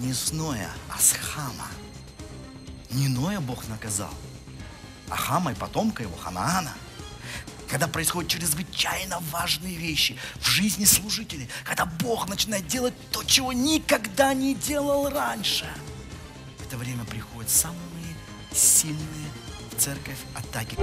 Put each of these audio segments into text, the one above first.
не с Ноя, а с Хама. Не Ноя Бог наказал, а Хама и потомка его, Ханаана. Когда происходят чрезвычайно важные вещи в жизни служителей, когда Бог начинает делать то, чего никогда не делал раньше, в это время приходят самые сильные в церковь атаки.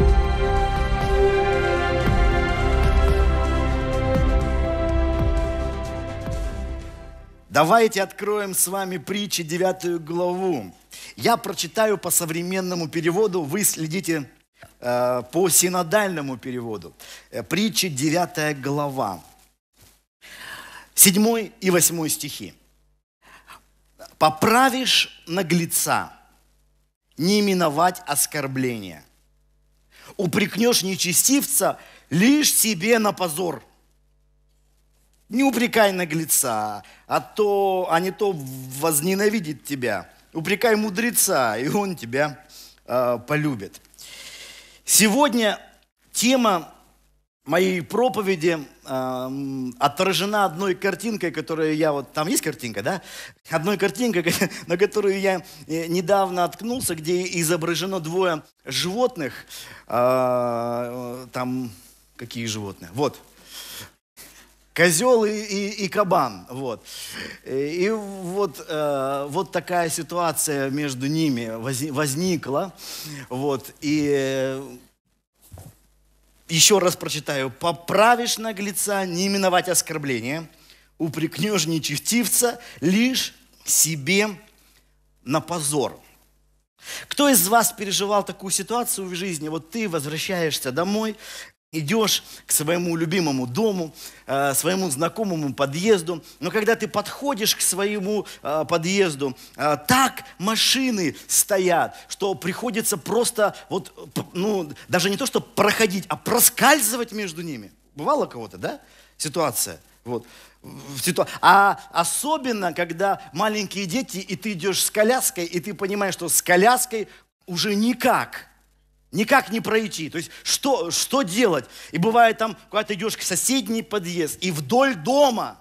Давайте откроем с вами притчи 9 главу. Я прочитаю по современному переводу, вы следите э, по синодальному переводу. Э, притчи 9 глава. 7 и 8 стихи. «Поправишь наглеца, не миновать оскорбления. Упрекнешь нечестивца лишь себе на позор. Не упрекай наглеца, а, то, а не то возненавидит тебя. Упрекай мудреца, и он тебя э, полюбит. Сегодня тема моей проповеди э, отражена одной картинкой, которую я вот... Там есть картинка, да? Одной картинкой, на которую я э, недавно откнулся, где изображено двое животных. Э, там какие животные? Вот, козел и, и, и кабан. Вот. И вот, э, вот такая ситуация между ними возникла. Вот. И э, еще раз прочитаю. «Поправишь наглеца, не миновать оскорбления, упрекнешь нечестивца лишь себе на позор». Кто из вас переживал такую ситуацию в жизни? Вот ты возвращаешься домой, идешь к своему любимому дому, э, своему знакомому подъезду, но когда ты подходишь к своему э, подъезду, э, так машины стоят, что приходится просто вот, ну, даже не то, что проходить, а проскальзывать между ними. Бывало кого-то, да, ситуация? Вот. А особенно, когда маленькие дети, и ты идешь с коляской, и ты понимаешь, что с коляской уже никак – Никак не пройти. То есть что, что делать? И бывает там, когда ты идешь к соседний подъезд, и вдоль дома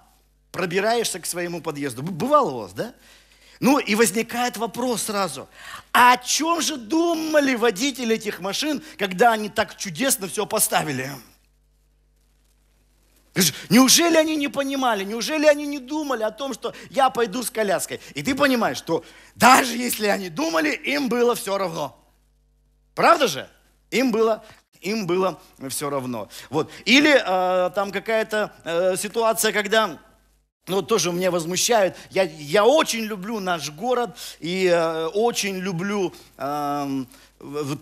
пробираешься к своему подъезду. Бывало у вас, да? Ну и возникает вопрос сразу, а о чем же думали водители этих машин, когда они так чудесно все поставили? Неужели они не понимали, неужели они не думали о том, что я пойду с коляской? И ты понимаешь, что даже если они думали, им было все равно. Правда же? Им было им было все равно. Вот. Или э, там какая-то э, ситуация, когда ну, тоже меня возмущает. Я, я очень люблю наш город и э, очень люблю э,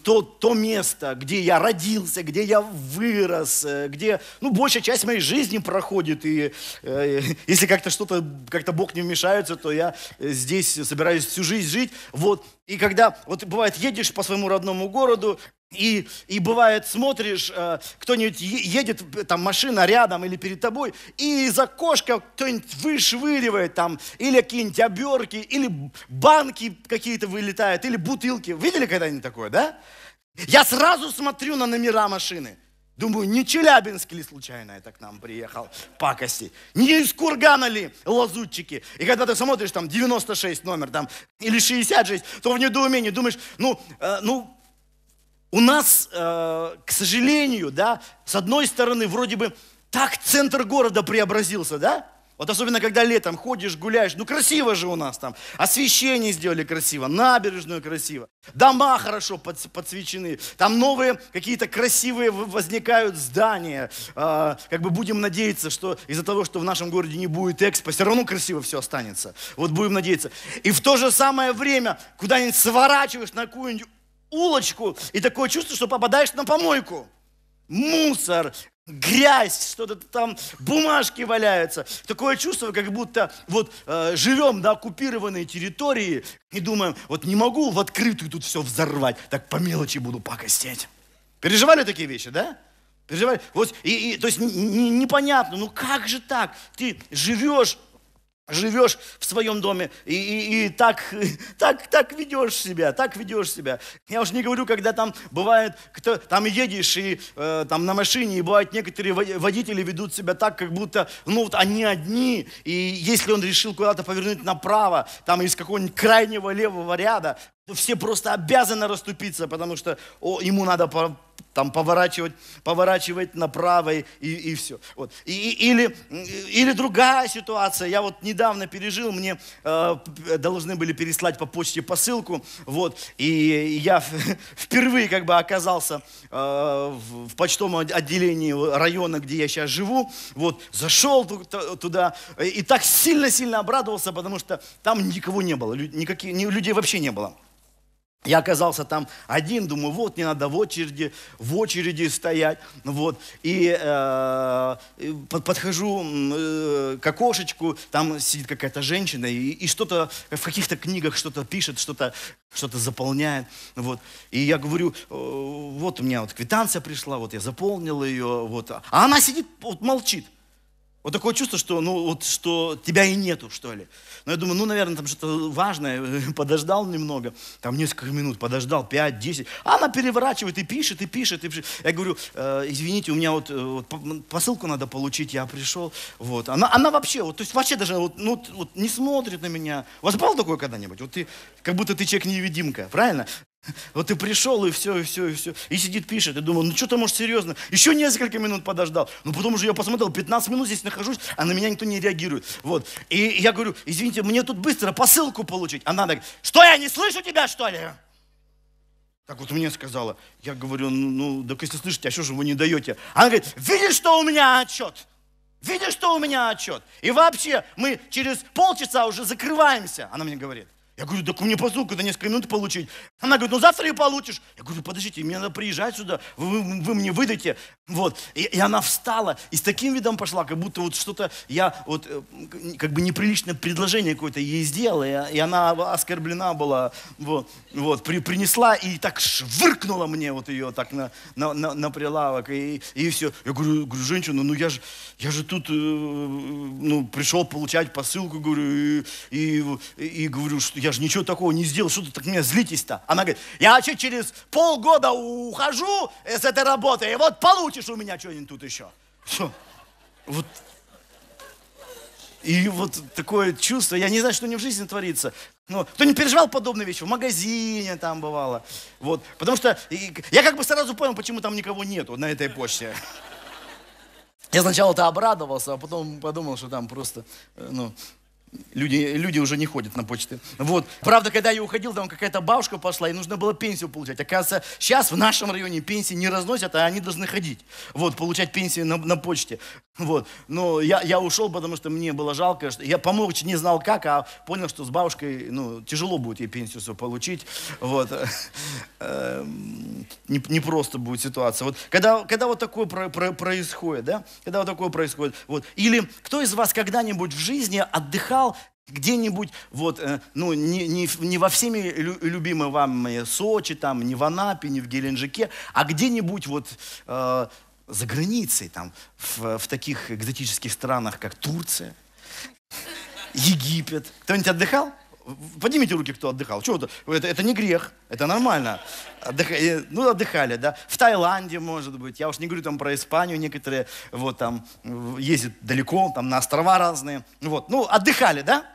то, то место, где я родился, где я вырос, э, где, ну, большая часть моей жизни проходит, и э, если как-то что-то, как-то Бог не вмешается, то я здесь собираюсь всю жизнь жить, вот, и когда, вот бывает, едешь по своему родному городу, и, и бывает, смотришь, э, кто-нибудь едет, там машина рядом или перед тобой, и из окошка кто-нибудь вышвыривает там, или какие-нибудь оберки, или банки какие-то вылетают, или бутылки. Видели когда-нибудь такое, да? Я сразу смотрю на номера машины. Думаю, не Челябинск ли случайно это к нам приехал, пакости. Не из Кургана ли лазутчики. И когда ты смотришь там 96 номер там, или 66, то в недоумении думаешь, ну, э, ну у нас, э, к сожалению, да, с одной стороны, вроде бы так центр города преобразился, да? Вот особенно, когда летом ходишь, гуляешь, ну красиво же у нас там. Освещение сделали красиво, набережную красиво, дома хорошо подсвечены, там новые какие-то красивые возникают здания. Э, как бы будем надеяться, что из-за того, что в нашем городе не будет экспо, все равно красиво все останется. Вот будем надеяться. И в то же самое время куда-нибудь сворачиваешь на какую-нибудь улочку, и такое чувство, что попадаешь на помойку. Мусор, грязь, что-то там, бумажки валяются. Такое чувство, как будто вот э, живем на оккупированной территории и думаем, вот не могу в открытую тут все взорвать, так по мелочи буду пакостеть. Переживали такие вещи, да? Переживали? Вот, и, и, то есть не, не, непонятно, ну как же так? Ты живешь живешь в своем доме и, и, и так, так, так ведешь себя, так ведешь себя. Я уж не говорю, когда там бывает, кто, там едешь и э, там на машине, и бывают некоторые водители ведут себя так, как будто, ну вот они одни, и если он решил куда-то повернуть направо, там из какого-нибудь крайнего левого ряда, все просто обязаны расступиться, потому что о, ему надо по, там поворачивать, поворачивать направо и, и все. Вот. И, или, или другая ситуация. Я вот недавно пережил, мне э, должны были переслать по почте посылку, вот, и я впервые как бы оказался э, в, в почтовом отделении района, где я сейчас живу, вот, зашел туда и так сильно-сильно обрадовался, потому что там никого не было, никаких, людей вообще не было. Я оказался там один, думаю, вот, не надо в очереди, в очереди стоять, вот, и э, подхожу э, к окошечку, там сидит какая-то женщина, и, и что-то в каких-то книгах что-то пишет, что-то что заполняет, вот, и я говорю, э, вот у меня вот квитанция пришла, вот я заполнил ее, вот, а она сидит, вот молчит, вот такое чувство, что, ну, вот, что тебя и нету, что ли. Но я думаю, ну, наверное, там что-то важное. Подождал немного, там несколько минут, подождал, 5, 10. А она переворачивает и пишет, и пишет, и пишет. Я говорю, э, извините, у меня вот, э, вот посылку надо получить, я пришел. Вот. Она, она вообще, вот, то есть вообще даже вот, ну, вот не смотрит на меня. У вас было такое когда-нибудь? Вот ты, как будто ты человек-невидимка, правильно? Вот ты пришел, и все, и все, и все. И сидит, пишет. И думаю, ну что ты, может, серьезно? Еще несколько минут подождал. Ну, потом уже я посмотрел, 15 минут здесь нахожусь, а на меня никто не реагирует. Вот. И я говорю, извините, мне тут быстро посылку получить. Она так, что я не слышу тебя, что ли? Так вот мне сказала. Я говорю, ну, ну так если слышите, а что же вы не даете? Она говорит, видишь, что у меня отчет? Видишь, что у меня отчет? И вообще, мы через полчаса уже закрываемся, она мне говорит. Я говорю, так мне посылку до несколько минут получить. Она говорит, ну завтра ее получишь. Я говорю, подождите, мне надо приезжать сюда, вы, вы, вы мне выдайте. Вот. И, и она встала и с таким видом пошла, как будто вот что-то я вот э, как бы неприличное предложение какое-то ей сделал, и, и она оскорблена была. Вот, вот при, принесла и так швыркнула мне вот ее так на, на, на, на прилавок. И, и все. Я говорю, говорю, женщина, ну я же, я же тут э, ну, пришел получать посылку, говорю, и, и, и говорю, что я же ничего такого не сделал, что ты так меня злитесь-то? Она говорит, я вообще через полгода ухожу с этой работы, и вот получишь у меня что-нибудь тут еще. Что? Вот. И вот такое чувство, я не знаю, что не в жизни творится. Ну, кто не переживал подобные вещи? В магазине там бывало. Вот. Потому что я как бы сразу понял, почему там никого нету на этой почте. Я сначала-то обрадовался, а потом подумал, что там просто, э, ну, Люди, люди уже не ходят на почты. Вот. Правда, когда я уходил, там какая-то бабушка пошла, и нужно было пенсию получать. Оказывается, сейчас в нашем районе пенсии не разносят, а они должны ходить. Вот, получать пенсию на, на почте. Вот. Но я, я ушел, потому что мне было жалко. Что я помог, не знал как, а понял, что с бабушкой ну, тяжело будет ей пенсию свою получить. Вот. Эм, не, не просто будет ситуация. Вот. Когда, когда вот такое про, про, происходит, да? Когда вот такое происходит. Вот. Или кто из вас когда-нибудь в жизни отдыхал где-нибудь, вот, э, ну, не, не, не во всеми любимые вам Сочи, там, не в Анапе, не в Геленджике, а где-нибудь вот э, за границей, там, в, в таких экзотических странах, как Турция, Египет. Кто-нибудь отдыхал? Поднимите руки, кто отдыхал. Чего это? Это, не грех, это нормально. Отдых... Э, ну, отдыхали, да. В Таиланде, может быть. Я уж не говорю там про Испанию. Некоторые вот там ездят далеко, там на острова разные. Вот. Ну, отдыхали, да?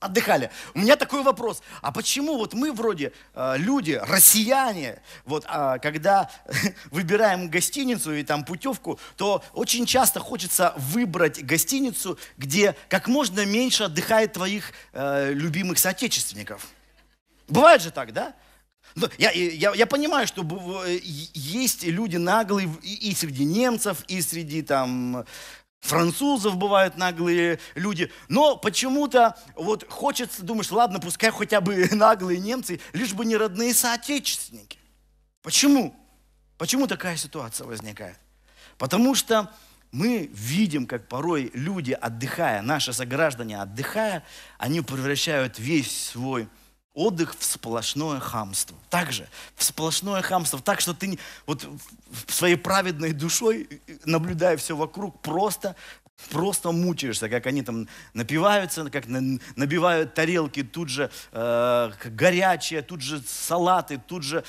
Отдыхали. У меня такой вопрос. А почему вот мы вроде э, люди, россияне, вот э, когда выбираем гостиницу и там путевку, то очень часто хочется выбрать гостиницу, где как можно меньше отдыхает твоих э, любимых соотечественников. Бывает же так, да? Ну, я, я, я понимаю, что есть люди наглые и среди немцев, и среди там французов бывают наглые люди, но почему-то вот хочется, думаешь, ладно, пускай хотя бы наглые немцы, лишь бы не родные соотечественники. Почему? Почему такая ситуация возникает? Потому что мы видим, как порой люди, отдыхая, наши сограждане, отдыхая, они превращают весь свой отдых в сплошное хамство. Также в сплошное хамство. Так что ты вот своей праведной душой, наблюдая все вокруг, просто просто мучаешься, как они там напиваются, как набивают тарелки, тут же э, горячие, тут же салаты, тут же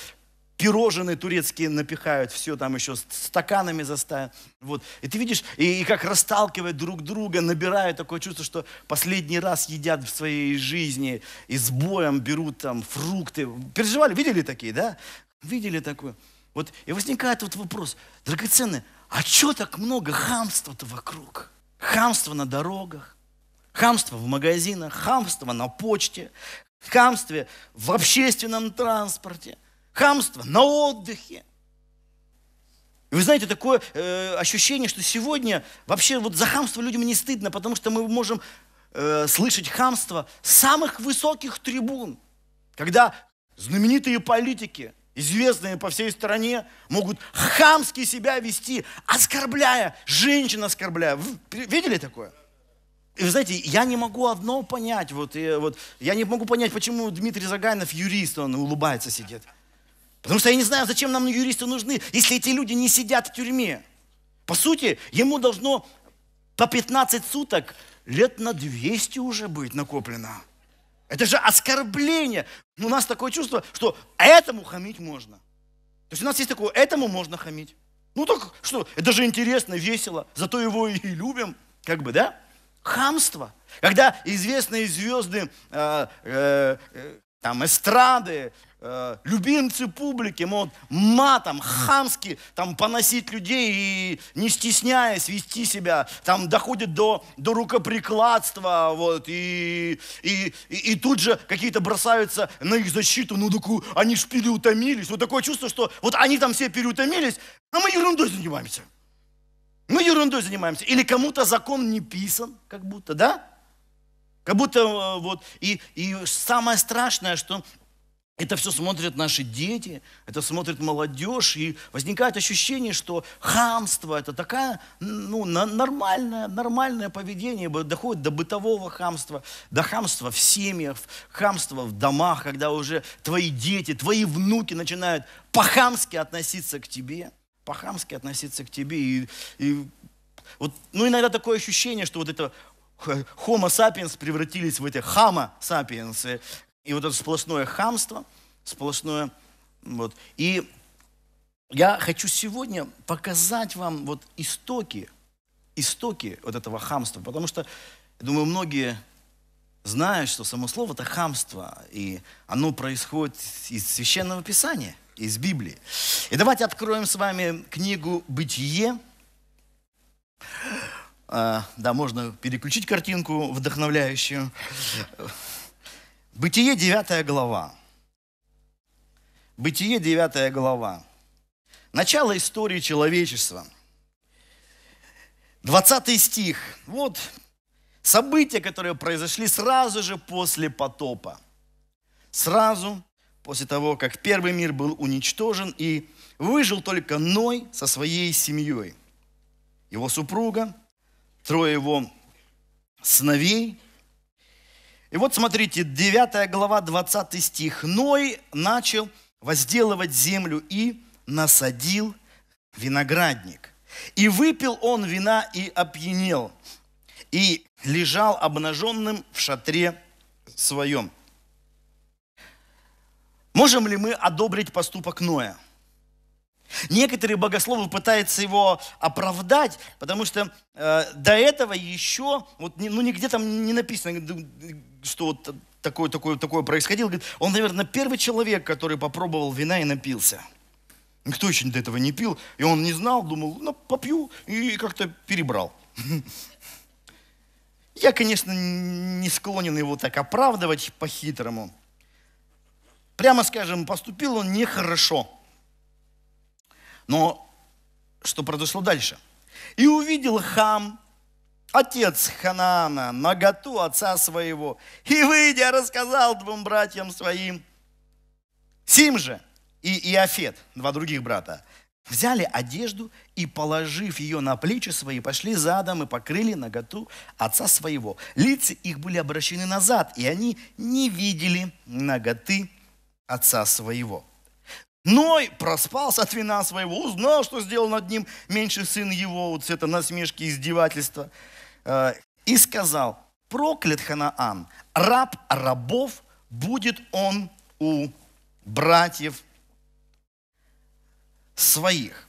пирожные турецкие напихают, все там еще стаканами заставят. Вот. И ты видишь, и, и как расталкивают друг друга, набирают такое чувство, что последний раз едят в своей жизни и с боем берут там фрукты. Переживали, видели такие, да? Видели такое? Вот, и возникает вот вопрос, драгоценный, а что так много хамства-то вокруг? Хамство на дорогах, хамство в магазинах, хамство на почте, хамство в общественном транспорте – хамство на отдыхе. И вы знаете, такое э, ощущение, что сегодня вообще вот за хамство людям не стыдно, потому что мы можем э, слышать хамство с самых высоких трибун, когда знаменитые политики, известные по всей стране, могут хамски себя вести, оскорбляя, женщин оскорбляя. Вы видели такое? И вы знаете, я не могу одно понять, вот, и, вот, я не могу понять, почему Дмитрий Заганов юрист, он улыбается, сидит. Потому что я не знаю, зачем нам юристы нужны, если эти люди не сидят в тюрьме. По сути, ему должно по 15 суток лет на 200 уже быть накоплено. Это же оскорбление. У нас такое чувство, что этому хамить можно. То есть у нас есть такое, этому можно хамить. Ну так что, это же интересно, весело, зато его и любим, как бы, да? Хамство. Когда известные звезды, э, э, э, там, эстрады, Э, любимцы публики могут матом, хамски там поносить людей и не стесняясь вести себя, там доходит до, до рукоприкладства, вот, и, и, и, и тут же какие-то бросаются на их защиту, ну такую, они ж переутомились, вот такое чувство, что вот они там все переутомились, а мы ерундой занимаемся. Мы ерундой занимаемся. Или кому-то закон не писан, как будто, да? Как будто э, вот, и, и самое страшное, что это все смотрят наши дети, это смотрит молодежь, и возникает ощущение, что хамство – это такая ну, нормальное, нормальное поведение, доходит до бытового хамства, до хамства в семьях, хамства в домах, когда уже твои дети, твои внуки начинают по-хамски относиться к тебе, по-хамски относиться к тебе. И, и вот, ну, иногда такое ощущение, что вот это Homo sapiens превратились в эти Homo sapiens, и вот это сплошное хамство, сплошное. Вот. И я хочу сегодня показать вам вот истоки, истоки вот этого хамства, потому что, я думаю, многие знают, что само слово это хамство, и оно происходит из Священного Писания, из Библии. И давайте откроем с вами книгу «Бытие». А, да, можно переключить картинку вдохновляющую. Бытие 9 глава. Бытие 9 глава. Начало истории человечества. 20 стих. Вот события, которые произошли сразу же после потопа. Сразу после того, как первый мир был уничтожен, и выжил только Ной со своей семьей. Его супруга, трое его сыновей – и вот смотрите, 9 глава, 20 стих. Ной начал возделывать землю и насадил виноградник. И выпил он вина и опьянел, и лежал обнаженным в шатре своем. Можем ли мы одобрить поступок Ноя? Некоторые богословы пытаются его оправдать, потому что э, до этого еще, вот, ну нигде там не написано, что вот такое, такое, такое происходило. Он, наверное, первый человек, который попробовал вина и напился. Никто еще до этого не пил, и он не знал, думал, ну попью, и как-то перебрал. Я, конечно, не склонен его так оправдывать по-хитрому. Прямо скажем, поступил он нехорошо. Но что произошло дальше? И увидел хам, отец Ханаана, наготу отца своего, и, выйдя, рассказал двум братьям своим. Сим же и Иофет, два других брата, взяли одежду и, положив ее на плечи свои, пошли задом и покрыли наготу отца своего. Лица их были обращены назад, и они не видели наготы отца своего. Ной проспался от вина своего, узнал, что сделал над ним меньший сын его, вот это насмешки, издевательства. э, и сказал, проклят Ханаан, раб рабов будет он у братьев своих.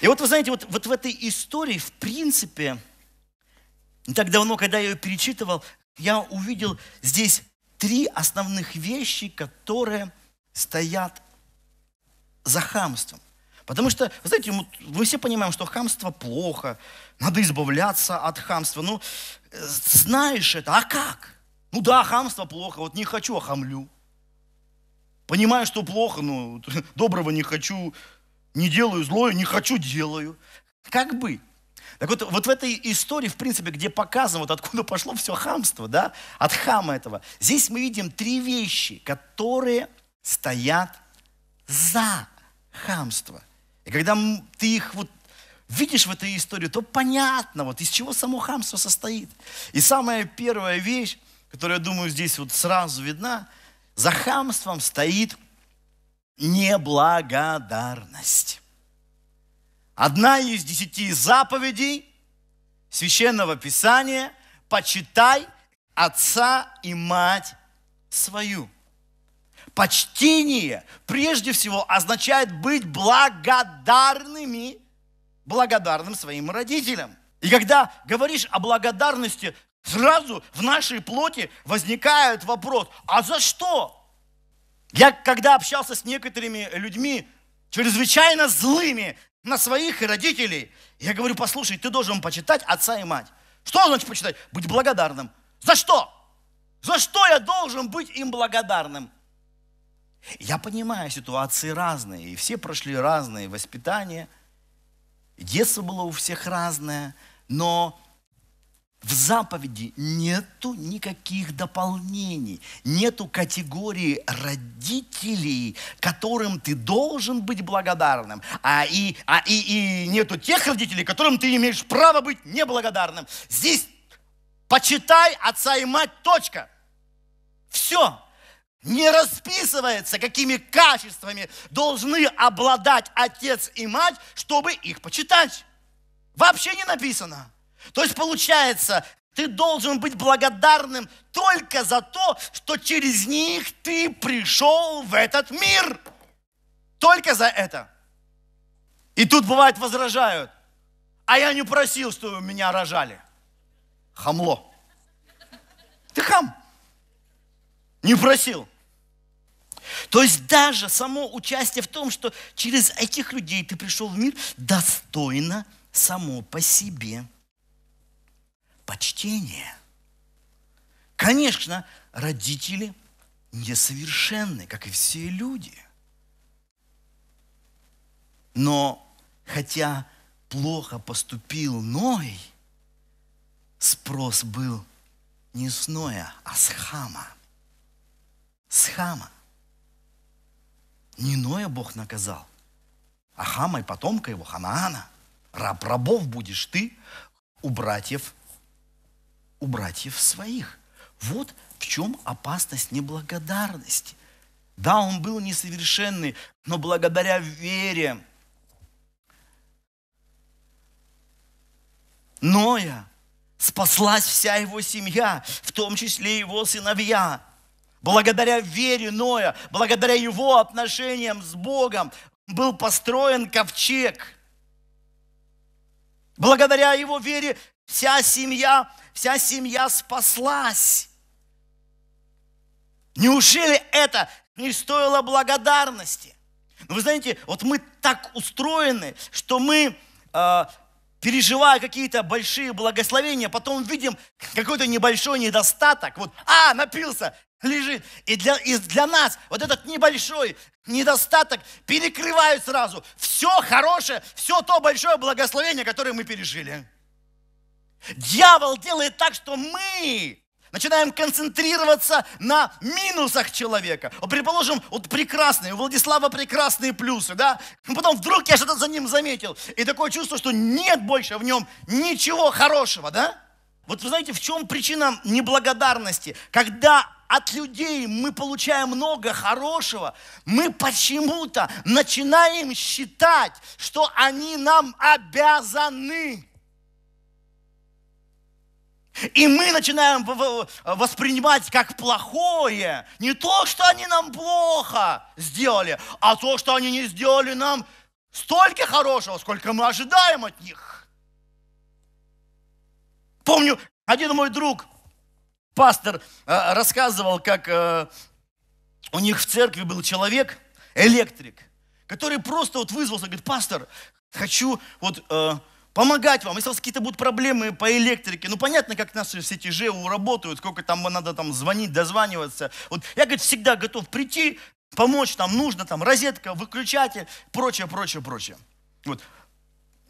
И вот вы знаете, вот, вот в этой истории, в принципе, не так давно, когда я ее перечитывал, я увидел здесь три основных вещи, которые стоят за хамством. Потому что, вы знаете, мы все понимаем, что хамство плохо, надо избавляться от хамства. Ну, знаешь это, а как? Ну да, хамство плохо, вот не хочу, а хамлю. Понимаю, что плохо, но доброго не хочу, не делаю злое, не хочу, делаю. Как бы? Так вот, вот в этой истории, в принципе, где показано, вот откуда пошло все хамство, да, от хама этого, здесь мы видим три вещи, которые стоят за хамство. И когда ты их вот видишь в этой истории, то понятно, вот из чего само хамство состоит. И самая первая вещь, которая, я думаю, здесь вот сразу видна, за хамством стоит неблагодарность. Одна из десяти заповедей Священного Писания – почитай отца и мать свою. Почтение прежде всего означает быть благодарными, благодарным своим родителям. И когда говоришь о благодарности, сразу в нашей плоти возникает вопрос, а за что? Я когда общался с некоторыми людьми, чрезвычайно злыми на своих родителей, я говорю, послушай, ты должен почитать отца и мать. Что значит почитать? Быть благодарным. За что? За что я должен быть им благодарным? Я понимаю, ситуации разные, и все прошли разные воспитания, детство было у всех разное, но в заповеди нету никаких дополнений, нету категории родителей, которым ты должен быть благодарным, а и, а и, и нету тех родителей, которым ты имеешь право быть неблагодарным. Здесь почитай отца и мать, точка. Все. Не расписывается, какими качествами должны обладать отец и мать, чтобы их почитать. Вообще не написано. То есть получается, ты должен быть благодарным только за то, что через них ты пришел в этот мир. Только за это. И тут бывает возражают. А я не просил, чтобы меня рожали. Хамло. Ты хам. Не просил. То есть даже само участие в том, что через этих людей ты пришел в мир, достойно само по себе почтение. Конечно, родители несовершенны, как и все люди. Но хотя плохо поступил Ной, спрос был не с Ноя, а с Хама. С Хама. Не Ноя Бог наказал, а Хама и потомка его, Ханаана. Раб рабов будешь ты у братьев у братьев своих. Вот в чем опасность неблагодарности. Да, он был несовершенный, но благодаря вере Ноя спаслась вся его семья, в том числе его сыновья. Благодаря вере Ноя, благодаря его отношениям с Богом был построен ковчег. Благодаря его вере вся семья вся семья спаслась. Неужели это не стоило благодарности? Но вы знаете, вот мы так устроены, что мы, э, переживая какие-то большие благословения, потом видим какой-то небольшой недостаток. Вот, а, напился, лежит. И для, и для нас вот этот небольшой недостаток перекрывает сразу все хорошее, все то большое благословение, которое мы пережили. Дьявол делает так, что мы начинаем концентрироваться на минусах человека. Вот, предположим, вот прекрасный, у Владислава прекрасные плюсы, да? Потом вдруг я что-то за ним заметил. И такое чувство, что нет больше в нем ничего хорошего, да? Вот вы знаете, в чем причина неблагодарности? Когда от людей мы получаем много хорошего, мы почему-то начинаем считать, что они нам обязаны. И мы начинаем воспринимать как плохое не то, что они нам плохо сделали, а то, что они не сделали нам столько хорошего, сколько мы ожидаем от них. Помню, один мой друг, пастор, э, рассказывал, как э, у них в церкви был человек, электрик, который просто вот вызвался, говорит, пастор, хочу вот э, помогать вам. Если у вас какие-то будут проблемы по электрике, ну понятно, как наши все эти ЖЭУ работают, сколько там надо там звонить, дозваниваться. Вот я, говорит, всегда готов прийти, помочь, там нужно, там розетка, выключатель, прочее, прочее, прочее. Вот.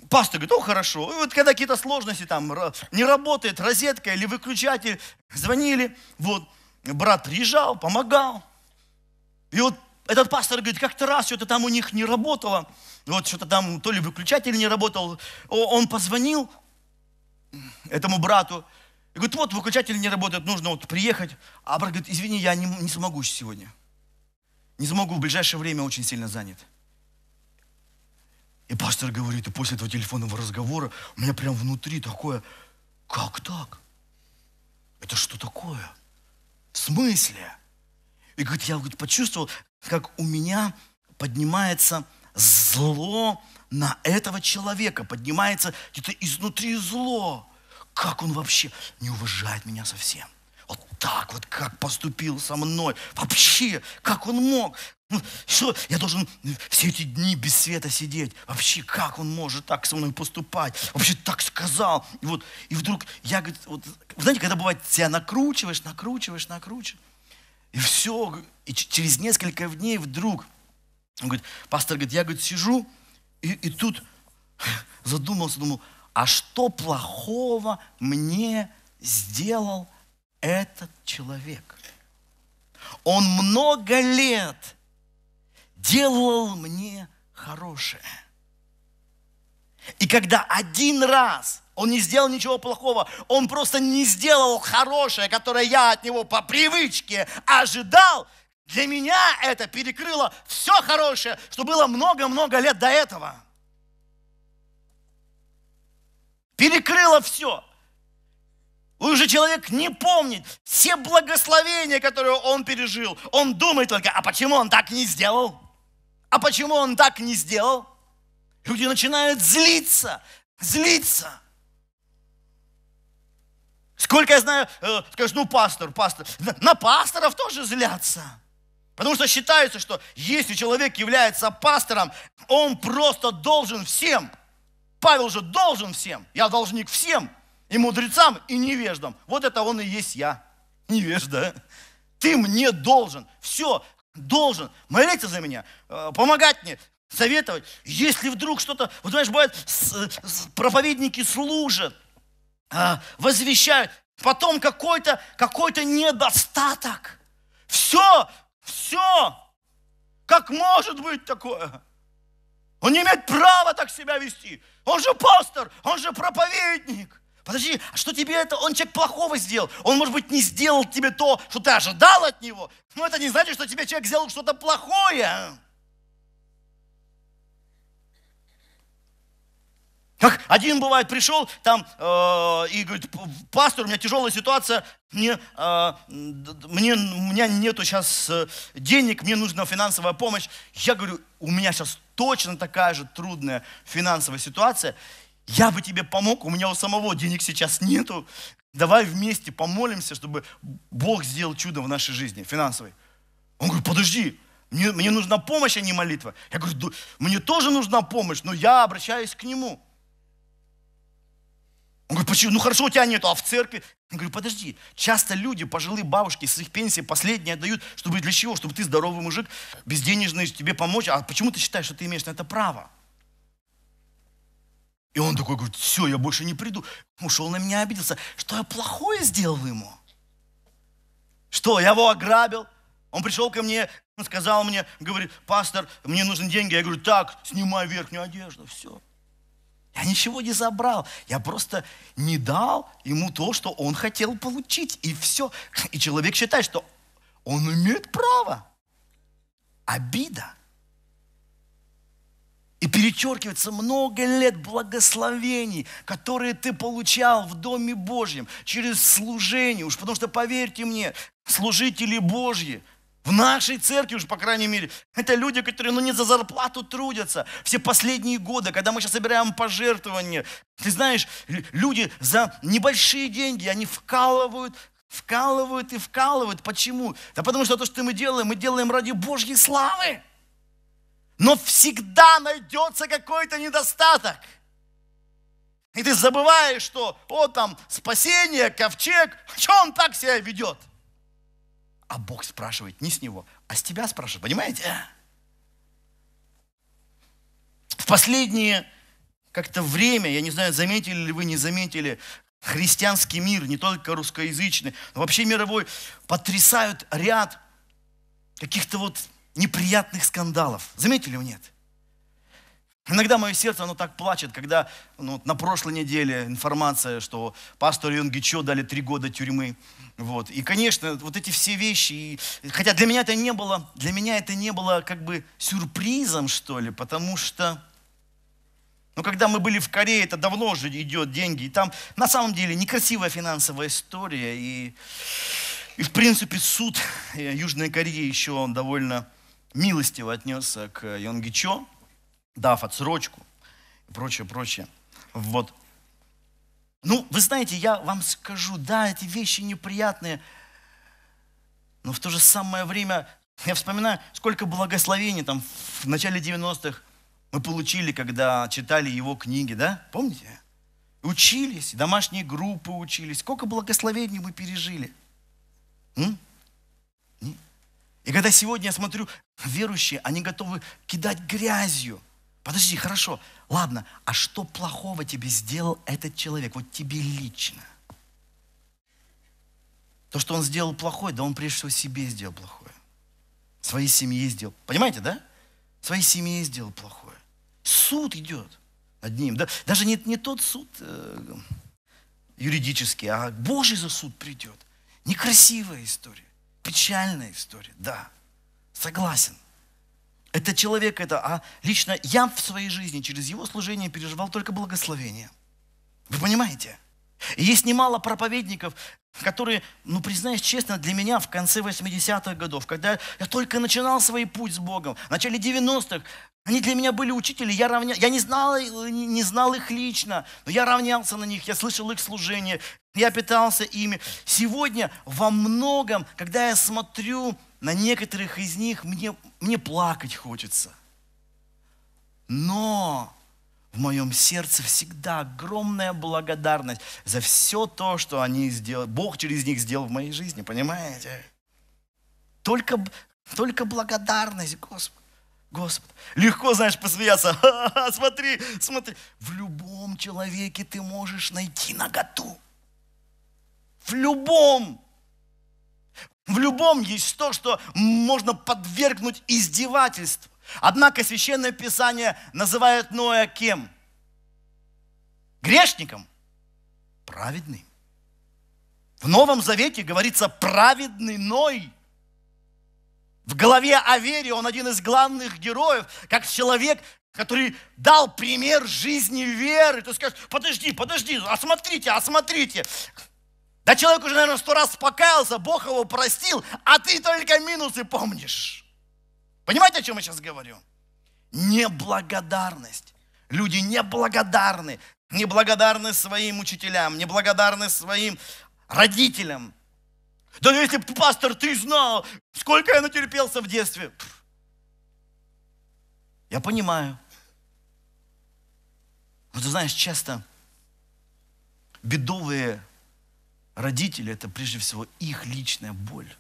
Пастор говорит, о, хорошо. И вот когда какие-то сложности, там не работает розетка или выключатель, звонили, вот, брат приезжал, помогал. И вот этот пастор говорит, как-то раз что-то там у них не работало, вот что-то там, то ли выключатель не работал, он позвонил этому брату, и говорит, вот выключатель не работает, нужно вот приехать. А брат говорит, извини, я не, не смогу сегодня. Не смогу, в ближайшее время очень сильно занят. И пастор говорит, и после этого телефонного разговора у меня прям внутри такое, как так? Это что такое? В смысле? И говорит, я говорит, почувствовал, как у меня поднимается зло на этого человека, поднимается где-то изнутри зло. Как он вообще не уважает меня совсем. Вот так вот, как поступил со мной. Вообще, как он мог? Ну, что, я должен все эти дни без света сидеть? Вообще, как он может так со мной поступать? Вообще так сказал. И вот, и вдруг я, вот, знаете, когда бывает, себя накручиваешь, накручиваешь, накручиваешь. И все, и через несколько дней вдруг, он говорит, пастор говорит, я, говорит, сижу, и, и тут задумался, думал, а что плохого мне сделал этот человек? Он много лет делал мне хорошее. И когда один раз он не сделал ничего плохого, он просто не сделал хорошее, которое я от него по привычке ожидал, для меня это перекрыло все хорошее, что было много-много лет до этого. Перекрыло все. Уже человек не помнит все благословения, которые он пережил. Он думает только, а почему он так не сделал? А почему он так не сделал? Люди начинают злиться, злиться. Сколько я знаю, э, скажешь, ну пастор, пастор. На пасторов тоже злятся. Потому что считается, что если человек является пастором, он просто должен всем. Павел же должен всем. Я должник всем. И мудрецам, и невеждам. Вот это он и есть я. Невежда. Ты мне должен. Все, должен. Молиться за меня. Э, помогать мне. Советовать. Если вдруг что-то, вот знаешь, бывает, проповедники служат, а, возвещают. Потом какой-то какой недостаток. Все, все. Как может быть такое? Он не имеет права так себя вести. Он же пастор, он же проповедник. Подожди, а что тебе это? Он человек плохого сделал. Он, может быть, не сделал тебе то, что ты ожидал от него. Но это не значит, что тебе человек сделал что-то плохое. Как один бывает пришел там э, и говорит, пастор, у меня тяжелая ситуация, мне, э, мне, у меня нету сейчас э, денег, мне нужна финансовая помощь. Я говорю, у меня сейчас точно такая же трудная финансовая ситуация. Я бы тебе помог, у меня у самого денег сейчас нету. Давай вместе помолимся, чтобы Бог сделал чудо в нашей жизни финансовой. Он говорит, подожди, мне, мне нужна помощь, а не молитва. Я говорю, мне тоже нужна помощь, но я обращаюсь к Нему. Он говорит, почему? Ну хорошо, у тебя нету, а в церкви? Я говорю, подожди, часто люди, пожилые бабушки, с их пенсии последние отдают, чтобы для чего? Чтобы ты здоровый мужик, безденежный, тебе помочь. А почему ты считаешь, что ты имеешь на это право? И он такой говорит, все, я больше не приду. Ушел на меня, обиделся. Что я плохое сделал ему? Что, я его ограбил? Он пришел ко мне, он сказал мне, говорит, пастор, мне нужны деньги. Я говорю, так, снимай верхнюю одежду, все. Я ничего не забрал. Я просто не дал ему то, что он хотел получить. И все. И человек считает, что он имеет право. Обида. И перечеркивается много лет благословений, которые ты получал в Доме Божьем через служение. Уж потому что, поверьте мне, служители Божьи, в нашей церкви уж, по крайней мере, это люди, которые ну, не за зарплату трудятся. Все последние годы, когда мы сейчас собираем пожертвования, ты знаешь, люди за небольшие деньги, они вкалывают, вкалывают и вкалывают. Почему? Да потому что то, что мы делаем, мы делаем ради Божьей славы. Но всегда найдется какой-то недостаток. И ты забываешь, что, о, там, спасение, ковчег, что он так себя ведет? А Бог спрашивает не с него, а с тебя спрашивает, понимаете? В последнее как-то время, я не знаю, заметили ли вы, не заметили, христианский мир, не только русскоязычный, но вообще мировой, потрясают ряд каких-то вот неприятных скандалов. Заметили или нет? Иногда мое сердце, оно так плачет, когда ну, на прошлой неделе информация, что пастору Йонгичо дали три года тюрьмы. Вот. И, конечно, вот эти все вещи, и, хотя для меня это не было, для меня это не было как бы сюрпризом, что ли, потому что, ну, когда мы были в Корее, это давно уже идет деньги, и там на самом деле некрасивая финансовая история, и, и в принципе суд э, Южной Кореи еще он довольно милостиво отнесся к Йонгичо, дав отсрочку и прочее, прочее. Вот. Ну, вы знаете, я вам скажу, да, эти вещи неприятные, но в то же самое время я вспоминаю, сколько благословений там в начале 90-х мы получили, когда читали его книги, да? Помните? Учились, домашние группы учились. Сколько благословений мы пережили. М? И когда сегодня я смотрю, верующие, они готовы кидать грязью. Подожди, хорошо, ладно, а что плохого тебе сделал этот человек, вот тебе лично? То, что он сделал плохое, да он прежде всего себе сделал плохое. Своей семье сделал. Понимаете, да? Своей семье сделал плохое. Суд идет над ним. Да? Даже не, не тот суд э, юридический, а Божий за суд придет. Некрасивая история. Печальная история, да, согласен. Это человек, это, а лично я в своей жизни через его служение переживал только благословение. Вы понимаете? И есть немало проповедников, которые, ну, признаюсь честно, для меня в конце 80-х годов, когда я только начинал свой путь с Богом, в начале 90-х, они для меня были учители, я, равня... я не, знал, не, не знал их лично, но я равнялся на них, я слышал их служение, я питался ими. Сегодня во многом, когда я смотрю на некоторых из них, мне, мне плакать хочется. Но в моем сердце всегда огромная благодарность за все то, что они сделали, Бог через них сделал в моей жизни, понимаете? Только, только благодарность, Господь. Господь. Легко, знаешь, посмеяться. Ха-ха, смотри, смотри. В любом человеке ты можешь найти наготу. В любом. В любом есть то, что можно подвергнуть издевательству. Однако Священное Писание называет Ноя кем? Грешником? Праведным. В Новом Завете говорится праведный Ной. В главе о вере он один из главных героев, как человек, который дал пример жизни веры. Ты скажешь, подожди, подожди, осмотрите, осмотрите. Да человек уже, наверное, сто раз покаялся, Бог его простил, а ты только минусы помнишь. Понимаете, о чем я сейчас говорю? Неблагодарность. Люди неблагодарны. Неблагодарны своим учителям, неблагодарны своим родителям. Да если бы, пастор, ты знал, сколько я натерпелся в детстве. Я понимаю. Но ты знаешь, часто бедовые родители – это прежде всего их личная боль.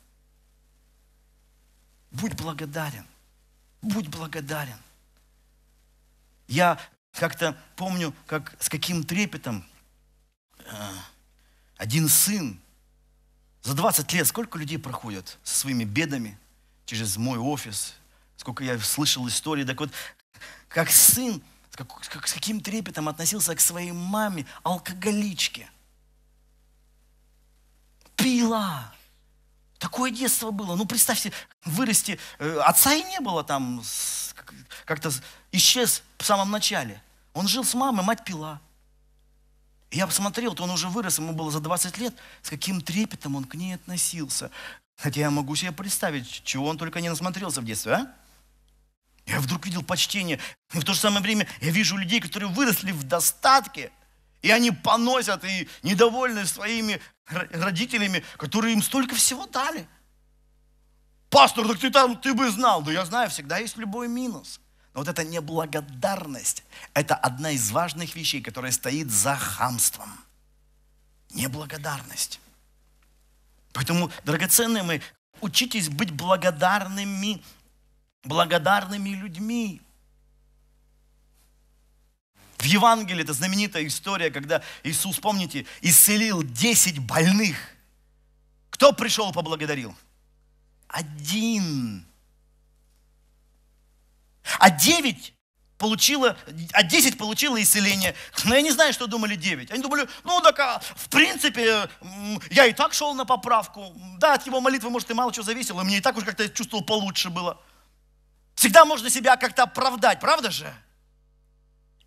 Будь благодарен. Будь благодарен. Я как-то помню, как с каким трепетом э, один сын за 20 лет сколько людей проходят со своими бедами через мой офис, сколько я слышал истории, так вот, как сын, как, как, с каким трепетом относился к своей маме, алкоголичке. Пила. Такое детство было. Ну, представьте, вырасти. Э, отца и не было там, как-то исчез в самом начале. Он жил с мамой, мать пила. И я посмотрел, то он уже вырос, ему было за 20 лет, с каким трепетом он к ней относился. Хотя я могу себе представить, чего он только не насмотрелся в детстве, а? Я вдруг видел почтение. И в то же самое время я вижу людей, которые выросли в достатке, и они поносят и недовольны своими родителями, которые им столько всего дали. Пастор, так ты там, ты бы знал. Да я знаю, всегда есть любой минус. Но вот эта неблагодарность, это одна из важных вещей, которая стоит за хамством. Неблагодарность. Поэтому, драгоценные мои, учитесь быть благодарными, благодарными людьми. В Евангелии это знаменитая история, когда Иисус, помните, исцелил 10 больных. Кто пришел поблагодарил? Один. А 9 получила, а 10 получила исцеление. Но я не знаю, что думали 9. Они думали, ну так, а, в принципе, я и так шел на поправку. Да, от его молитвы, может, и мало чего зависело. Мне и так уж как-то чувствовал получше было. Всегда можно себя как-то оправдать, правда же?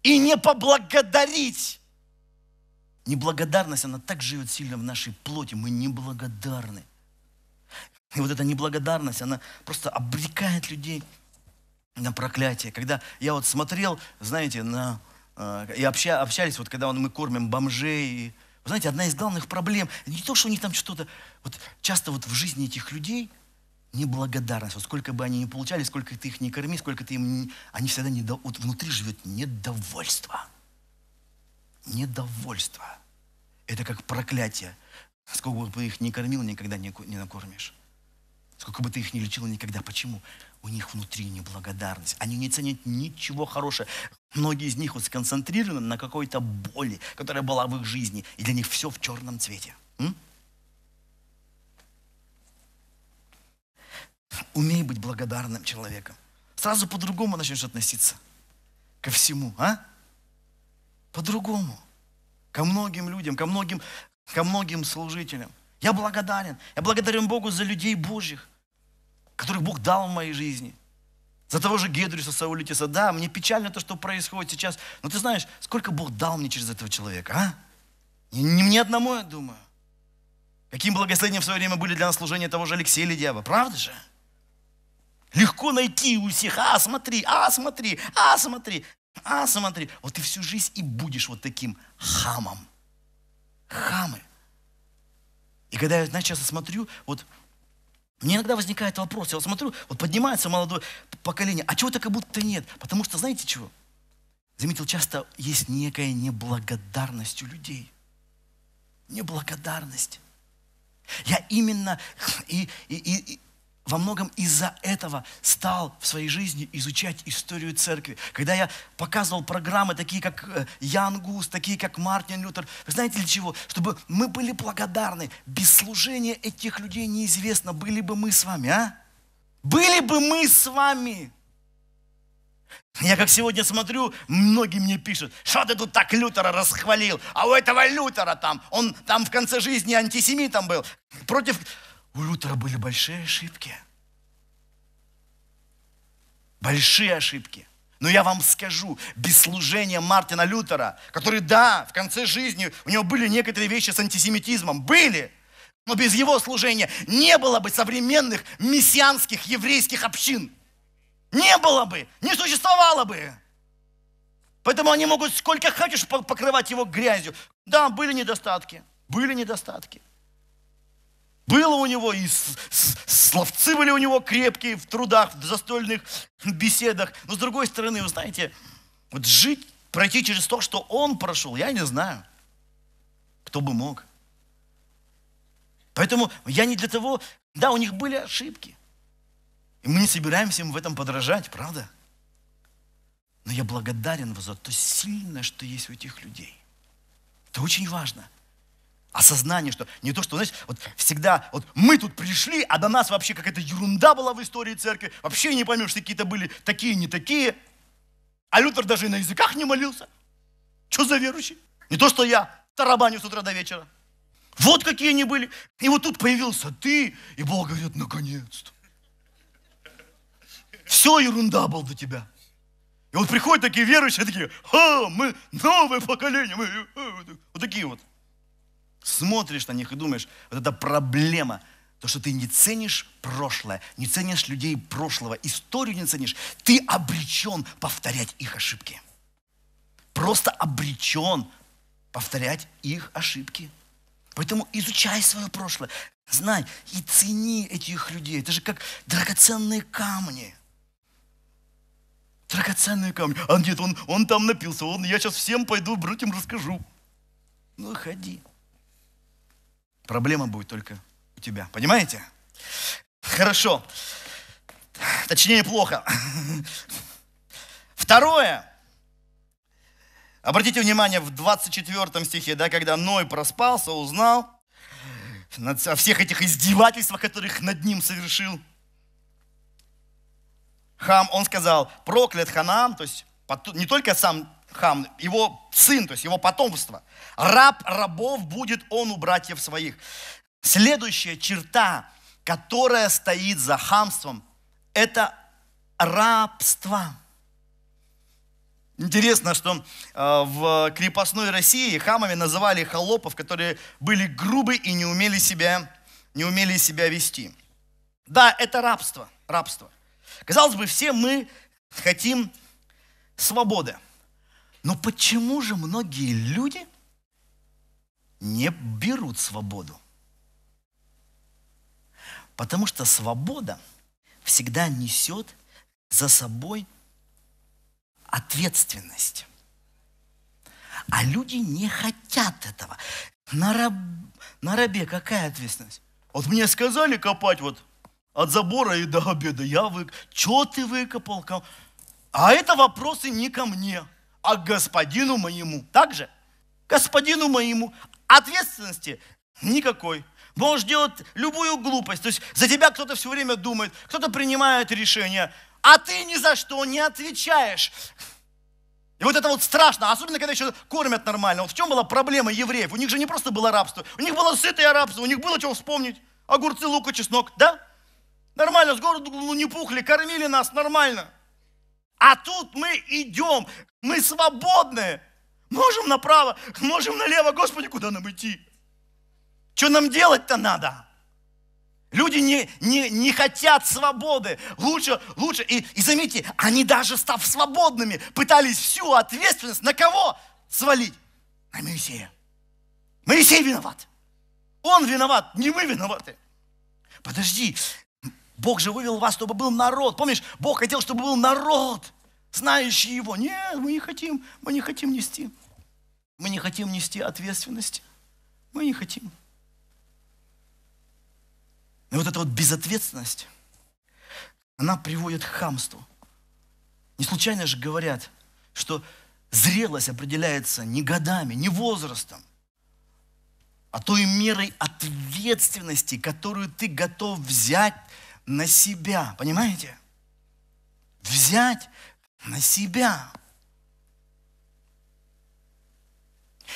И не поблагодарить. Неблагодарность, она так живет сильно в нашей плоти. Мы неблагодарны. И вот эта неблагодарность, она просто обрекает людей на проклятие. Когда я вот смотрел, знаете, на, э, и обща, общались, вот когда мы кормим бомжей, вы знаете, одна из главных проблем, не то, что у них там что-то, вот часто вот в жизни этих людей неблагодарность. Вот сколько бы они ни получали, сколько ты их не корми, сколько ты им, они всегда недо, вот внутри живет недовольство. Недовольство. Это как проклятие. Сколько бы ты их не кормил, никогда не, не накормишь. Сколько бы ты их не лечил, никогда. Почему? У них внутри неблагодарность. Они не ценят ничего хорошего. Многие из них вот сконцентрированы на какой-то боли, которая была в их жизни. И для них все в черном цвете. М? Умей быть благодарным человеком. Сразу по-другому начнешь относиться ко всему, а? По-другому. Ко многим людям, ко многим, ко многим служителям. Я благодарен. Я благодарен Богу за людей Божьих, которых Бог дал в моей жизни. За того же Гедриса Саулитиса. Да, мне печально то, что происходит сейчас. Но ты знаешь, сколько Бог дал мне через этого человека, а? Не, не мне одному, я думаю. Каким благословением в свое время были для нас служения того же Алексея Ледява. Правда же? Легко найти у всех. А, смотри, а, смотри, а, смотри, а, смотри. Вот ты всю жизнь и будешь вот таким хамом. Хамы. И когда я, знаешь, часто смотрю, вот мне иногда возникает вопрос, я вот смотрю, вот поднимается молодое поколение, а чего-то как будто нет. Потому что, знаете чего? Заметил, часто есть некая неблагодарность у людей. Неблагодарность. Я именно и, и, и, во многом из-за этого стал в своей жизни изучать историю церкви. Когда я показывал программы, такие как э, Ян Гус, такие как Мартин Лютер, вы знаете для чего? Чтобы мы были благодарны. Без служения этих людей неизвестно, были бы мы с вами, а? Были бы мы с вами. Я как сегодня смотрю, многие мне пишут, что ты тут так Лютера расхвалил, а у этого Лютера там, он там в конце жизни антисемитом был, против у Лютера были большие ошибки. Большие ошибки. Но я вам скажу, без служения Мартина Лютера, который, да, в конце жизни у него были некоторые вещи с антисемитизмом, были, но без его служения не было бы современных мессианских еврейских общин. Не было бы, не существовало бы. Поэтому они могут сколько хочешь покрывать его грязью. Да, были недостатки, были недостатки. Было у него, и словцы были у него крепкие в трудах, в застольных беседах. Но с другой стороны, вы знаете, вот жить, пройти через то, что он прошел, я не знаю. Кто бы мог. Поэтому я не для того, да, у них были ошибки. И мы не собираемся им в этом подражать, правда? Но я благодарен за то сильное, что есть у этих людей. Это очень важно осознание, что не то, что, знаете, вот всегда, вот мы тут пришли, а до нас вообще какая-то ерунда была в истории церкви, вообще не поймешь, какие-то были такие, не такие. А Лютер даже и на языках не молился. Что за верующий? Не то, что я тарабаню с утра до вечера. Вот какие они были. И вот тут появился ты, и Бог говорит, наконец-то. Все ерунда был до тебя. И вот приходят такие верующие, такие, а, мы новое поколение, мы вот такие вот. Смотришь на них и думаешь, вот это проблема, то, что ты не ценишь прошлое, не ценишь людей прошлого, историю не ценишь, ты обречен повторять их ошибки. Просто обречен повторять их ошибки. Поэтому изучай свое прошлое, знай и цени этих людей. Это же как драгоценные камни. Драгоценные камни. А нет, он, он там напился. Он, я сейчас всем пойду, братьям расскажу. Ну, ходи. Проблема будет только у тебя. Понимаете? Хорошо. Точнее, плохо. Второе. Обратите внимание, в 24 стихе, да, когда Ной проспался, узнал о всех этих издевательствах, которых над ним совершил – Хам, он сказал, проклят Ханам, то есть не только сам Хам, его сын, то есть его потомство. Раб рабов будет он у братьев своих. Следующая черта, которая стоит за хамством, это рабство. Интересно, что э, в крепостной России хамами называли холопов, которые были грубы и не умели себя, не умели себя вести. Да, это рабство, рабство. Казалось бы, все мы хотим свободы. Но почему же многие люди не берут свободу? Потому что свобода всегда несет за собой ответственность. А люди не хотят этого. На, раб, на рабе какая ответственность? Вот мне сказали копать вот от забора и до обеда. Я вы... Что ты выкопал? А это вопросы не ко мне, а господину моему. Так же? Господину моему. Ответственности никакой. Можешь делать любую глупость. То есть за тебя кто-то все время думает, кто-то принимает решения, а ты ни за что не отвечаешь. И вот это вот страшно, особенно когда еще кормят нормально. Вот в чем была проблема евреев? У них же не просто было рабство, у них было сытое рабство, у них было чего вспомнить. Огурцы, лук и чеснок, да? Нормально, с города ну, не пухли, кормили нас нормально. А тут мы идем, мы свободные. Можем направо, можем налево. Господи, куда нам идти? Что нам делать-то надо? Люди не, не, не хотят свободы. Лучше, лучше. И, и заметьте, они даже став свободными, пытались всю ответственность на кого свалить? На Моисея. Моисей виноват. Он виноват, не мы виноваты. Подожди, Бог же вывел вас, чтобы был народ. Помнишь, Бог хотел, чтобы был народ, знающий Его. Нет, мы не хотим, мы не хотим нести. Мы не хотим нести ответственность. Мы не хотим. И вот эта вот безответственность, она приводит к хамству. Не случайно же говорят, что зрелость определяется не годами, не возрастом, а той мерой ответственности, которую ты готов взять на себя. Понимаете? Взять на себя.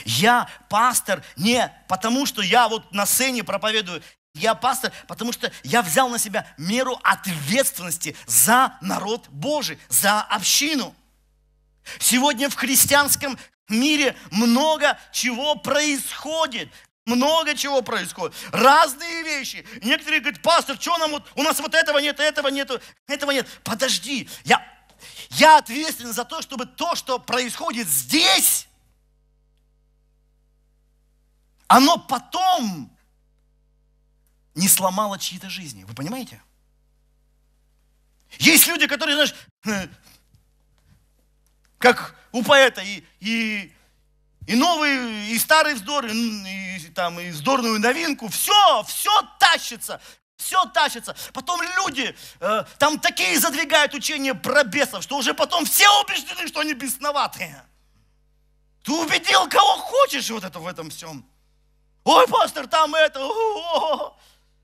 Я пастор не потому, что я вот на сцене проповедую. Я пастор, потому что я взял на себя меру ответственности за народ Божий, за общину. Сегодня в христианском мире много чего происходит. Много чего происходит. Разные вещи. Некоторые говорят, пастор, что нам вот, у нас вот этого нет, этого нету, этого нет. Подожди, я, я ответственен за то, чтобы то, что происходит здесь, оно потом не сломало чьи-то жизни. Вы понимаете? Есть люди, которые, знаешь, как у поэта, и, и и новый, и старый вздор, и, и, там, и вздорную новинку. Все, все тащится. Все тащится. Потом люди э, там такие задвигают учения про бесов, что уже потом все убеждены, что они бесноватые. Ты убедил кого хочешь вот это в этом всем. Ой, пастор, там это.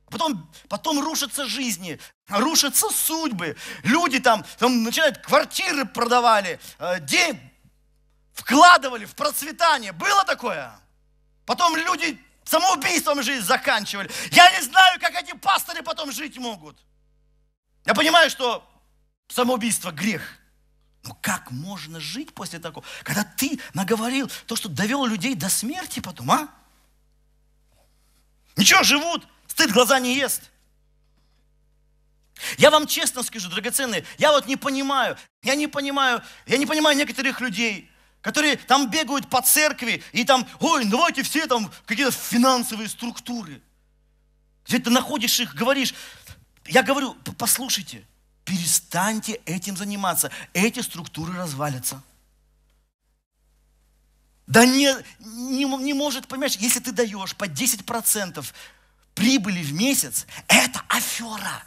Потом, потом рушатся жизни, рушатся судьбы. Люди там, там начинают квартиры продавали, э, день, вкладывали в процветание. Было такое? Потом люди самоубийством жизнь заканчивали. Я не знаю, как эти пасторы потом жить могут. Я понимаю, что самоубийство – грех. Но как можно жить после такого, когда ты наговорил то, что довел людей до смерти потом, а? Ничего, живут, стыд глаза не ест. Я вам честно скажу, драгоценные, я вот не понимаю, я не понимаю, я не понимаю некоторых людей, которые там бегают по церкви и там, ой, давайте все там какие-то финансовые структуры. Где ты находишь их, говоришь, я говорю, послушайте, перестаньте этим заниматься, эти структуры развалятся. Да не, не, не может, понимаешь, если ты даешь по 10% прибыли в месяц, это афера.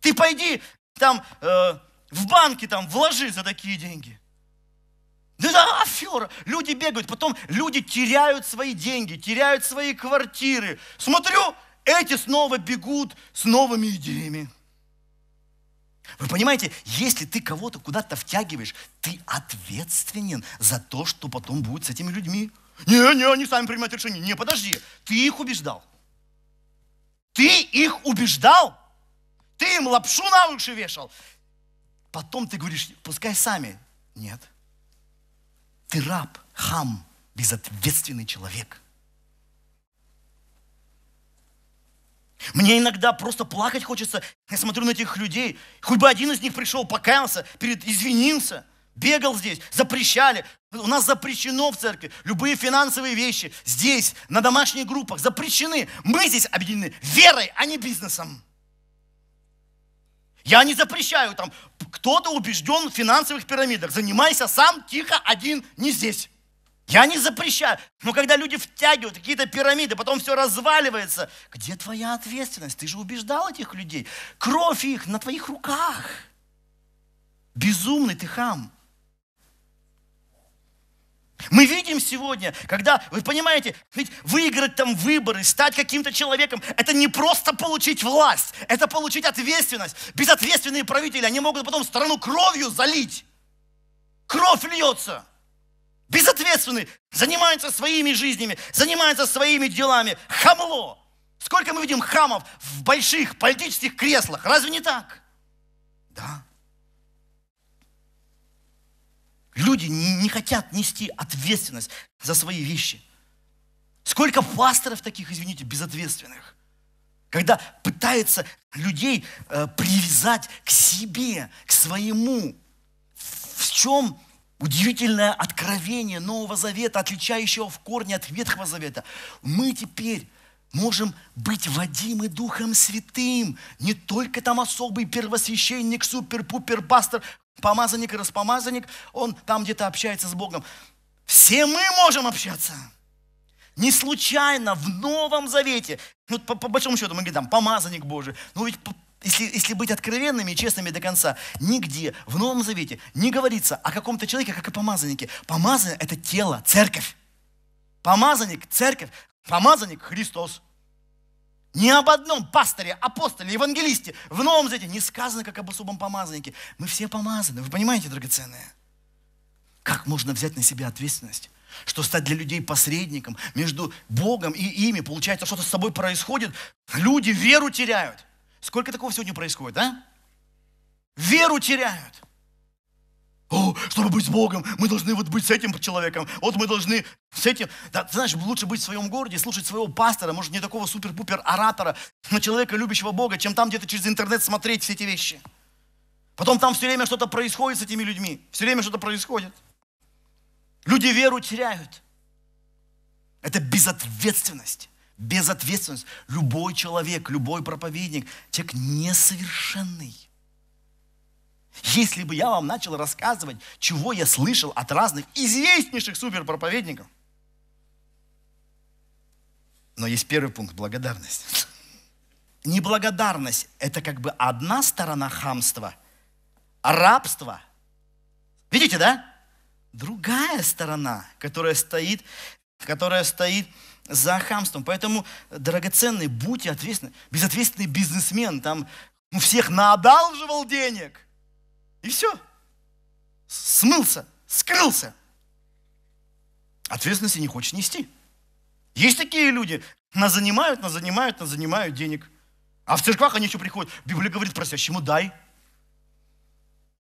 Ты пойди там э, в банке там вложи за такие деньги. Да, афера. Люди бегают, потом люди теряют свои деньги, теряют свои квартиры. Смотрю, эти снова бегут с новыми идеями. Вы понимаете, если ты кого-то куда-то втягиваешь, ты ответственен за то, что потом будет с этими людьми. Не, не, они сами принимают решение. Не, подожди, ты их убеждал. Ты их убеждал. Ты им лапшу на уши вешал. Потом ты говоришь, пускай сами. Нет. Ты раб, хам, безответственный человек. Мне иногда просто плакать хочется. Я смотрю на этих людей. Хоть бы один из них пришел, покаялся, перед, извинился, бегал здесь, запрещали. У нас запрещено в церкви любые финансовые вещи. Здесь, на домашних группах, запрещены. Мы здесь объединены верой, а не бизнесом. Я не запрещаю там, кто-то убежден в финансовых пирамидах. Занимайся сам, тихо, один, не здесь. Я не запрещаю. Но когда люди втягивают какие-то пирамиды, потом все разваливается, где твоя ответственность? Ты же убеждал этих людей. Кровь их на твоих руках. Безумный ты хам. Мы видим сегодня, когда, вы понимаете, ведь выиграть там выборы, стать каким-то человеком, это не просто получить власть, это получить ответственность. Безответственные правители, они могут потом страну кровью залить. Кровь льется. Безответственные, занимаются своими жизнями, занимаются своими делами. Хамло. Сколько мы видим хамов в больших политических креслах, разве не так? Да. Люди не хотят нести ответственность за свои вещи. Сколько пасторов таких, извините, безответственных, когда пытаются людей э, привязать к себе, к своему. В чем удивительное откровение Нового Завета, отличающего в корне от Ветхого Завета? Мы теперь можем быть водимы Духом Святым. Не только там особый первосвященник, супер-пупер пастор, помазанник и распомазанник, он там где-то общается с Богом. Все мы можем общаться. Не случайно в Новом Завете, ну, по, по большому счету мы говорим, там, помазанник Божий, но ведь если, если быть откровенными и честными до конца, нигде в Новом Завете не говорится о каком-то человеке, как о помазаннике. Помазанник – это тело, церковь. Помазанник – церковь. Помазанник – Христос. Ни об одном пасторе, апостоле, евангелисте в Новом Завете не сказано, как об особом помазаннике. Мы все помазаны. Вы понимаете, драгоценные? Как можно взять на себя ответственность? Что стать для людей посредником между Богом и ими. Получается, что-то с собой происходит. Люди веру теряют. Сколько такого сегодня происходит, а? Веру теряют. О, чтобы быть с Богом, мы должны вот быть с этим человеком. Вот мы должны с этим. Да, ты знаешь, лучше быть в своем городе, слушать своего пастора, может, не такого супер-пупер оратора, но человека, любящего Бога, чем там где-то через интернет смотреть все эти вещи. Потом там все время что-то происходит с этими людьми. Все время что-то происходит. Люди веру теряют. Это безответственность. Безответственность. Любой человек, любой проповедник, человек несовершенный. Если бы я вам начал рассказывать, чего я слышал от разных известнейших суперпроповедников. Но есть первый пункт – благодарность. Неблагодарность – это как бы одна сторона хамства, рабство, видите, да? Другая сторона, которая стоит, которая стоит за хамством. Поэтому, драгоценные, будьте ответственны. Безответственный бизнесмен там всех наодалживал денег – и все. Смылся, скрылся. Ответственности не хочет нести. Есть такие люди, нас занимают, нас занимают, нас занимают денег. А в церквах они еще приходят. Библия говорит, просящему дай.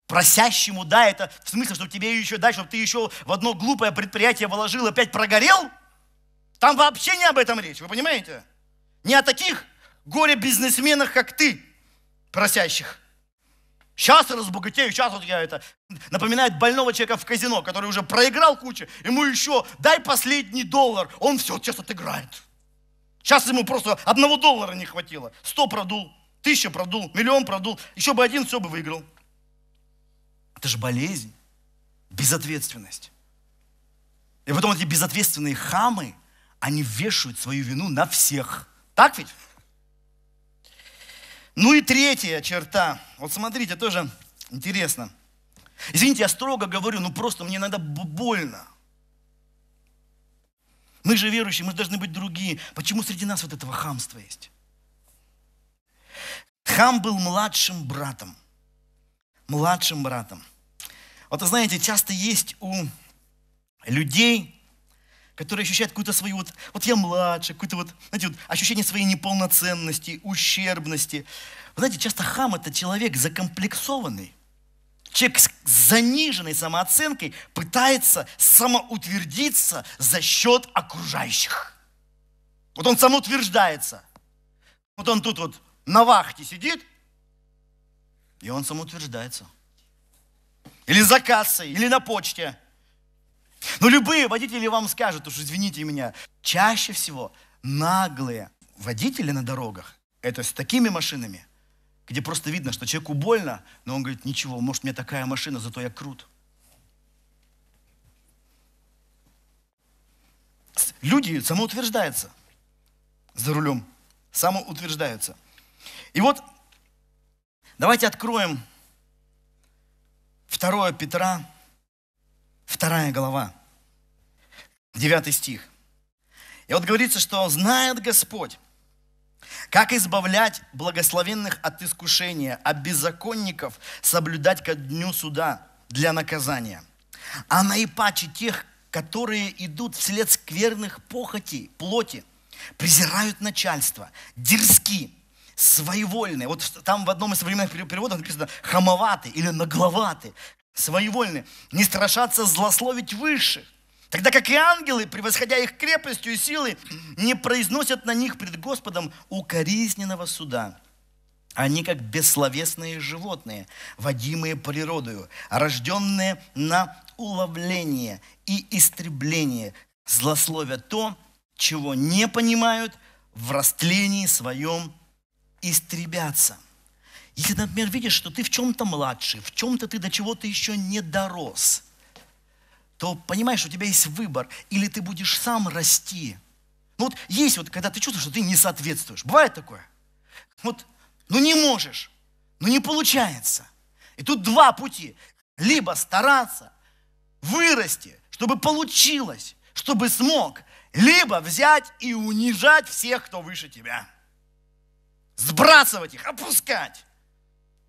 Просящему дай, это в смысле, чтобы тебе еще дать, чтобы ты еще в одно глупое предприятие вложил, опять прогорел? Там вообще не об этом речь, вы понимаете? Не о таких горе-бизнесменах, как ты, просящих. Сейчас я разбогатею, сейчас вот я это... Напоминает больного человека в казино, который уже проиграл кучу, ему еще дай последний доллар, он все, сейчас отыграет. Сейчас ему просто одного доллара не хватило. Сто продул, тысяча продул, миллион продул, еще бы один, все бы выиграл. Это же болезнь, безответственность. И потом эти безответственные хамы, они вешают свою вину на всех. Так ведь? Ну и третья черта. Вот смотрите, тоже интересно. Извините, я строго говорю, ну просто мне иногда больно. Мы же верующие, мы должны быть другие. Почему среди нас вот этого хамства есть? Хам был младшим братом. Младшим братом. Вот вы знаете, часто есть у людей которые ощущают какую-то свою, вот, вот я младше, какое-то вот, знаете, вот ощущение своей неполноценности, ущербности. Вы знаете, часто хам – это человек закомплексованный. Человек с заниженной самооценкой пытается самоутвердиться за счет окружающих. Вот он самоутверждается. Вот он тут вот на вахте сидит, и он самоутверждается. Или за кассой, или на почте – но любые водители вам скажут, уж извините меня, чаще всего наглые водители на дорогах, это с такими машинами, где просто видно, что человеку больно, но он говорит, ничего, может, меня такая машина, зато я крут. Люди самоутверждаются за рулем, самоутверждаются. И вот давайте откроем 2 Петра, Вторая глава, девятый стих. И вот говорится, что знает Господь, как избавлять благословенных от искушения, а беззаконников соблюдать ко дню суда для наказания. А наипаче тех, которые идут вслед скверных похотей, плоти, презирают начальство, дерзки, своевольные. Вот там в одном из современных переводов написано хамоваты или нагловаты, своевольны, не страшатся злословить высших, тогда как и ангелы, превосходя их крепостью и силой, не произносят на них пред Господом укоризненного суда. Они как бессловесные животные, водимые природою, рожденные на уловление и истребление, злословят то, чего не понимают, в растлении своем истребятся. Если, например, видишь, что ты в чем-то младший, в чем-то ты до чего-то еще не дорос, то понимаешь, у тебя есть выбор, или ты будешь сам расти. Ну вот есть вот, когда ты чувствуешь, что ты не соответствуешь. Бывает такое? Вот, ну не можешь, ну не получается. И тут два пути. Либо стараться, вырасти, чтобы получилось, чтобы смог, либо взять и унижать всех, кто выше тебя. Сбрасывать их, опускать.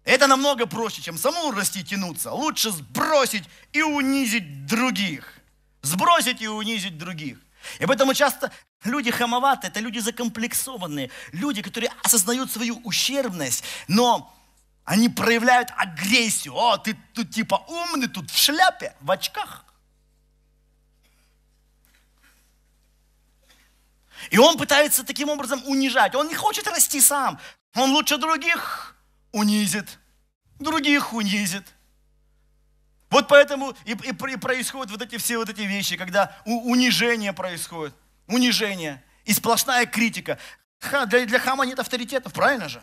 Это намного проще, чем самому расти и тянуться. Лучше сбросить и унизить других. Сбросить и унизить других. И поэтому часто люди хамоватые, это люди закомплексованные, люди, которые осознают свою ущербность, но они проявляют агрессию. О, ты тут типа умный, тут в шляпе, в очках. И он пытается таким образом унижать. Он не хочет расти сам. Он лучше других унизит, других унизит. Вот поэтому и, и, и происходят вот эти все вот эти вещи, когда у, унижение происходит, унижение и сплошная критика. Ха, для, для хама нет авторитетов, правильно же?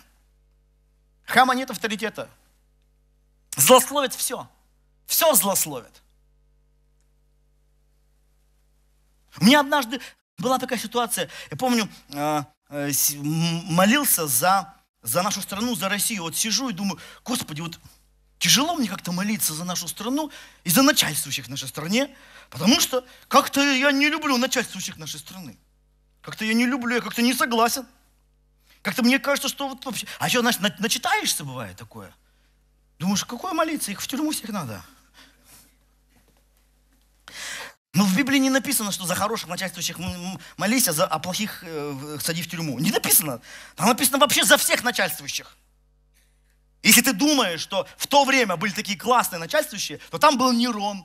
Хама нет авторитета. Злословит все. Все злословит. У меня однажды была такая ситуация, я помню, а, э, молился за за нашу страну, за Россию. Вот сижу и думаю, Господи, вот тяжело мне как-то молиться за нашу страну и за начальствующих в нашей стране, потому что как-то я не люблю начальствующих нашей страны. Как-то я не люблю, я как-то не согласен. Как-то мне кажется, что вот вообще... А еще, значит, начитаешься, бывает такое. Думаешь, какое молиться? Их в тюрьму всех надо. Но в Библии не написано, что за хороших начальствующих молись, а, за, а плохих э, сади в тюрьму. Не написано. Там написано вообще за всех начальствующих. Если ты думаешь, что в то время были такие классные начальствующие, то там был Нерон.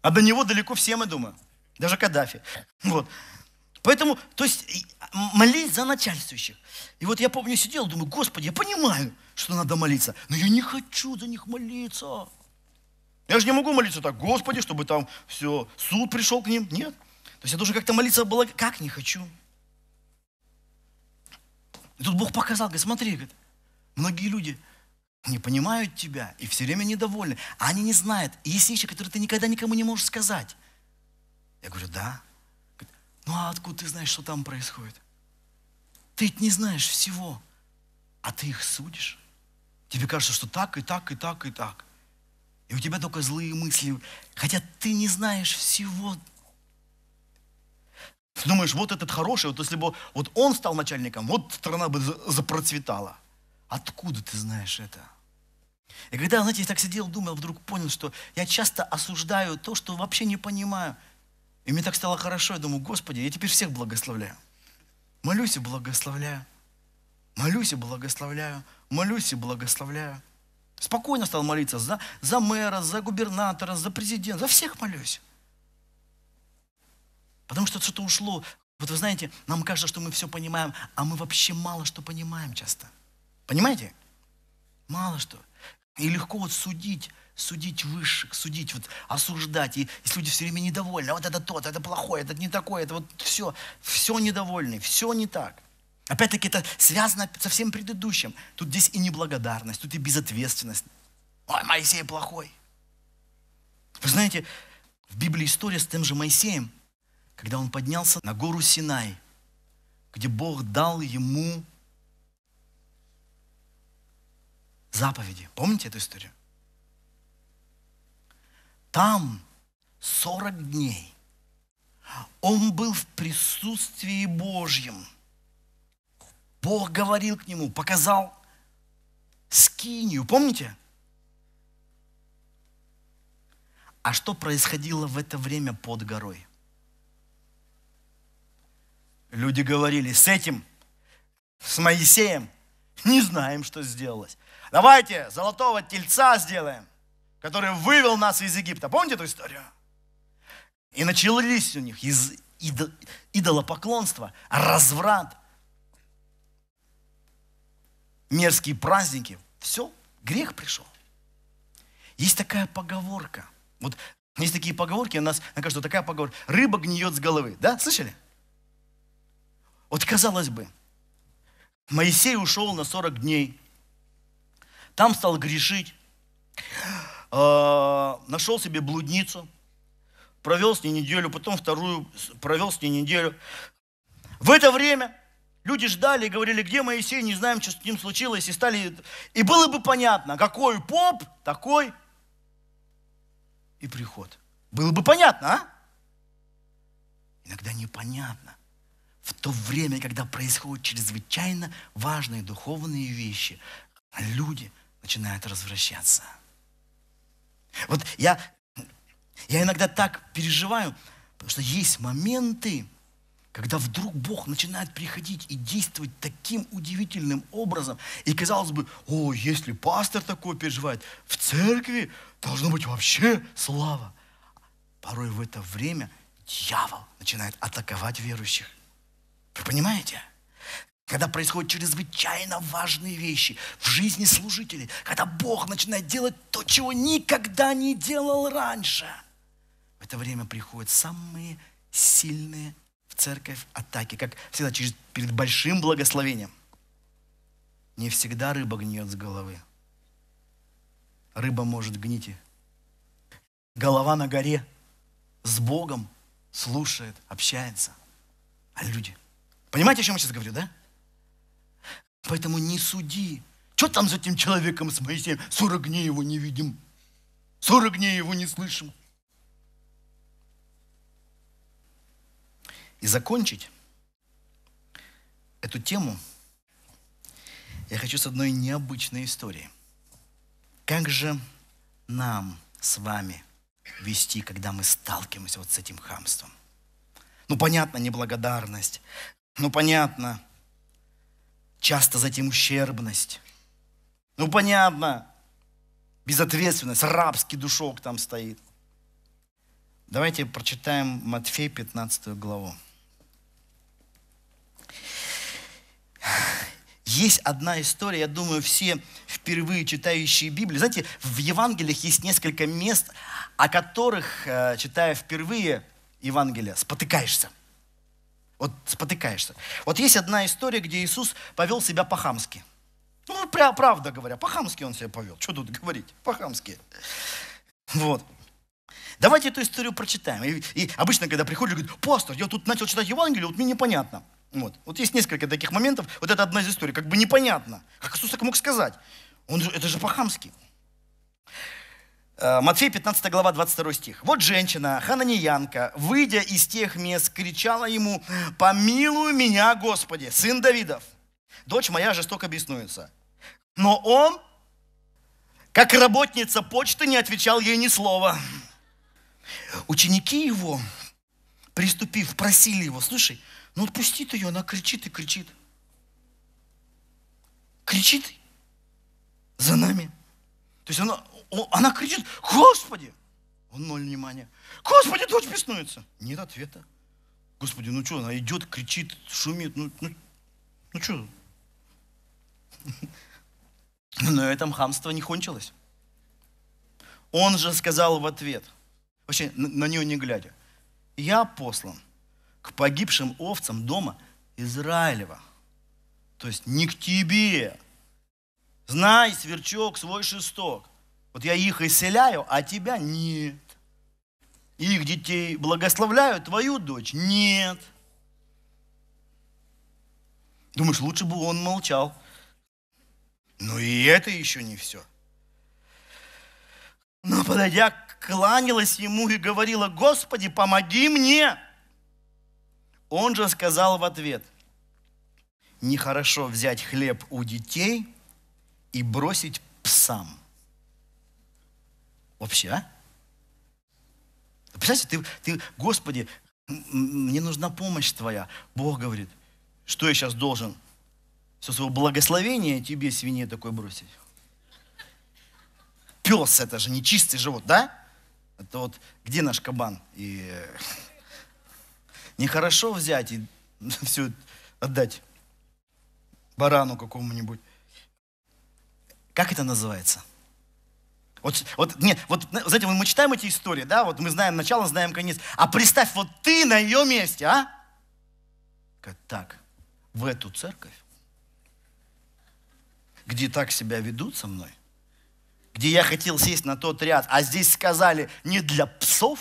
А до него далеко все, мы думаем. Даже Каддафи. Вот. Поэтому, то есть, молись за начальствующих. И вот я помню, сидел, думаю, Господи, я понимаю, что надо молиться, но я не хочу за них молиться. Я же не могу молиться так, Господи, чтобы там все, суд пришел к ним. Нет. То есть я должен как-то молиться было, как не хочу. И тут Бог показал, говорит, смотри, говорит, многие люди не понимают тебя и все время недовольны, а они не знают. И есть вещи, которые ты никогда никому не можешь сказать. Я говорю, да. Говорит, ну а откуда ты знаешь, что там происходит? Ты ведь не знаешь всего, а ты их судишь. Тебе кажется, что так и так и так и так. И у тебя только злые мысли. Хотя ты не знаешь всего. Ты думаешь, вот этот хороший, вот если бы вот он стал начальником, вот страна бы запроцветала. Откуда ты знаешь это? И когда, знаете, я так сидел, думал, вдруг понял, что я часто осуждаю то, что вообще не понимаю. И мне так стало хорошо, я думаю, Господи, я теперь всех благословляю. Молюсь и благословляю. Молюсь и благословляю. Молюсь и благословляю. Спокойно стал молиться за, за мэра, за губернатора, за президента, за всех молюсь. Потому что что-то ушло. Вот вы знаете, нам кажется, что мы все понимаем, а мы вообще мало что понимаем часто. Понимаете? Мало что. И легко вот судить, судить высших, судить, вот осуждать. И если люди все время недовольны, а вот это тот, это плохой, это не такой, это вот все, все недовольны, все не так. Опять-таки это связано со всем предыдущим. Тут здесь и неблагодарность, тут и безответственность. Ой, Моисей плохой. Вы знаете, в Библии история с тем же Моисеем, когда он поднялся на гору Синай, где Бог дал ему заповеди. Помните эту историю? Там 40 дней он был в присутствии Божьем – Бог говорил к нему, показал скинию, помните? А что происходило в это время под горой? Люди говорили, с этим, с Моисеем, не знаем, что сделалось. Давайте золотого тельца сделаем, который вывел нас из Египта. Помните эту историю? И начались у них из идолопоклонства, разврат, мерзкие праздники. Все, грех пришел. Есть такая поговорка. Вот есть такие поговорки, у нас, мне кажется, такая поговорка. Рыба гниет с головы. Да, слышали? Вот казалось бы, Моисей ушел на 40 дней. Там стал грешить. Э, нашел себе блудницу. Провел с ней неделю, потом вторую, провел с ней неделю. В это время Люди ждали и говорили, где Моисей, не знаем, что с ним случилось. И, стали... и было бы понятно, какой поп, такой и приход. Было бы понятно, а? Иногда непонятно. В то время, когда происходят чрезвычайно важные духовные вещи, люди начинают развращаться. Вот я, я иногда так переживаю, потому что есть моменты, когда вдруг Бог начинает приходить и действовать таким удивительным образом, и казалось бы, о, если пастор такое переживает, в церкви должно быть вообще слава. Порой в это время дьявол начинает атаковать верующих. Вы понимаете? Когда происходят чрезвычайно важные вещи в жизни служителей, когда Бог начинает делать то, чего никогда не делал раньше, в это время приходят самые сильные в церковь атаки, как всегда, через, перед большим благословением. Не всегда рыба гниет с головы. Рыба может гнить. Голова на горе с Богом слушает, общается. А люди. Понимаете, о чем я сейчас говорю, да? Поэтому не суди. Что там за этим человеком с Моисеем? Сорок дней его не видим. Сорок дней его не слышим. И закончить эту тему я хочу с одной необычной историей. Как же нам с вами вести, когда мы сталкиваемся вот с этим хамством. Ну, понятно, неблагодарность. Ну, понятно, часто за этим ущербность. Ну, понятно, безответственность, рабский душок там стоит. Давайте прочитаем Матфей 15 главу. Есть одна история, я думаю, все впервые читающие Библию. Знаете, в Евангелиях есть несколько мест, о которых, э, читая впервые Евангелие, спотыкаешься. Вот спотыкаешься. Вот есть одна история, где Иисус повел себя по-хамски. Ну, правда говоря, по-хамски он себя повел. Что тут говорить? По-хамски. Вот. Давайте эту историю прочитаем. И, и обычно, когда приходят, говорят, пастор, я тут начал читать Евангелие, вот мне непонятно. Вот. вот есть несколько таких моментов. Вот это одна из историй. Как бы непонятно. Как Иисус так мог сказать? Он это же по-хамски. Э, Матфей 15 глава 22 стих. Вот женщина, хананиянка, выйдя из тех мест, кричала ему, помилуй меня, Господи, сын Давидов. Дочь моя жестоко беснуется. Но он, как работница почты, не отвечал ей ни слова. Ученики его, приступив, просили его, слушай, ну отпусти ты ее, она кричит и кричит. Кричит за нами. То есть она, она кричит, Господи! Он ноль внимания. Господи, дочь беснуется. Нет ответа. Господи, ну что, она идет, кричит, шумит. Ну, ну, ну что? Но этом хамство не кончилось. Он же сказал в ответ, вообще на, на нее не глядя, я послан – к погибшим овцам дома Израилева. То есть не к тебе. Знай, сверчок, свой шесток. Вот я их исцеляю, а тебя нет. Их детей благословляю, твою дочь нет. Думаешь, лучше бы он молчал. Но и это еще не все. Но подойдя, кланялась ему и говорила, Господи, помоги мне. Он же сказал в ответ, нехорошо взять хлеб у детей и бросить псам. Вообще, а? Представляете, ты, ты, Господи, мне нужна помощь Твоя. Бог говорит, что я сейчас должен? Все свое благословение тебе, свинье, такой бросить. Пес, это же не чистый живот, да? Это вот где наш кабан? И Нехорошо взять и все отдать барану какому-нибудь. Как это называется? Вот, вот, нет, вот, знаете, мы читаем эти истории, да, вот мы знаем начало, знаем конец. А представь, вот ты на ее месте, а? Как так, в эту церковь, где так себя ведут со мной, где я хотел сесть на тот ряд, а здесь сказали не для псов,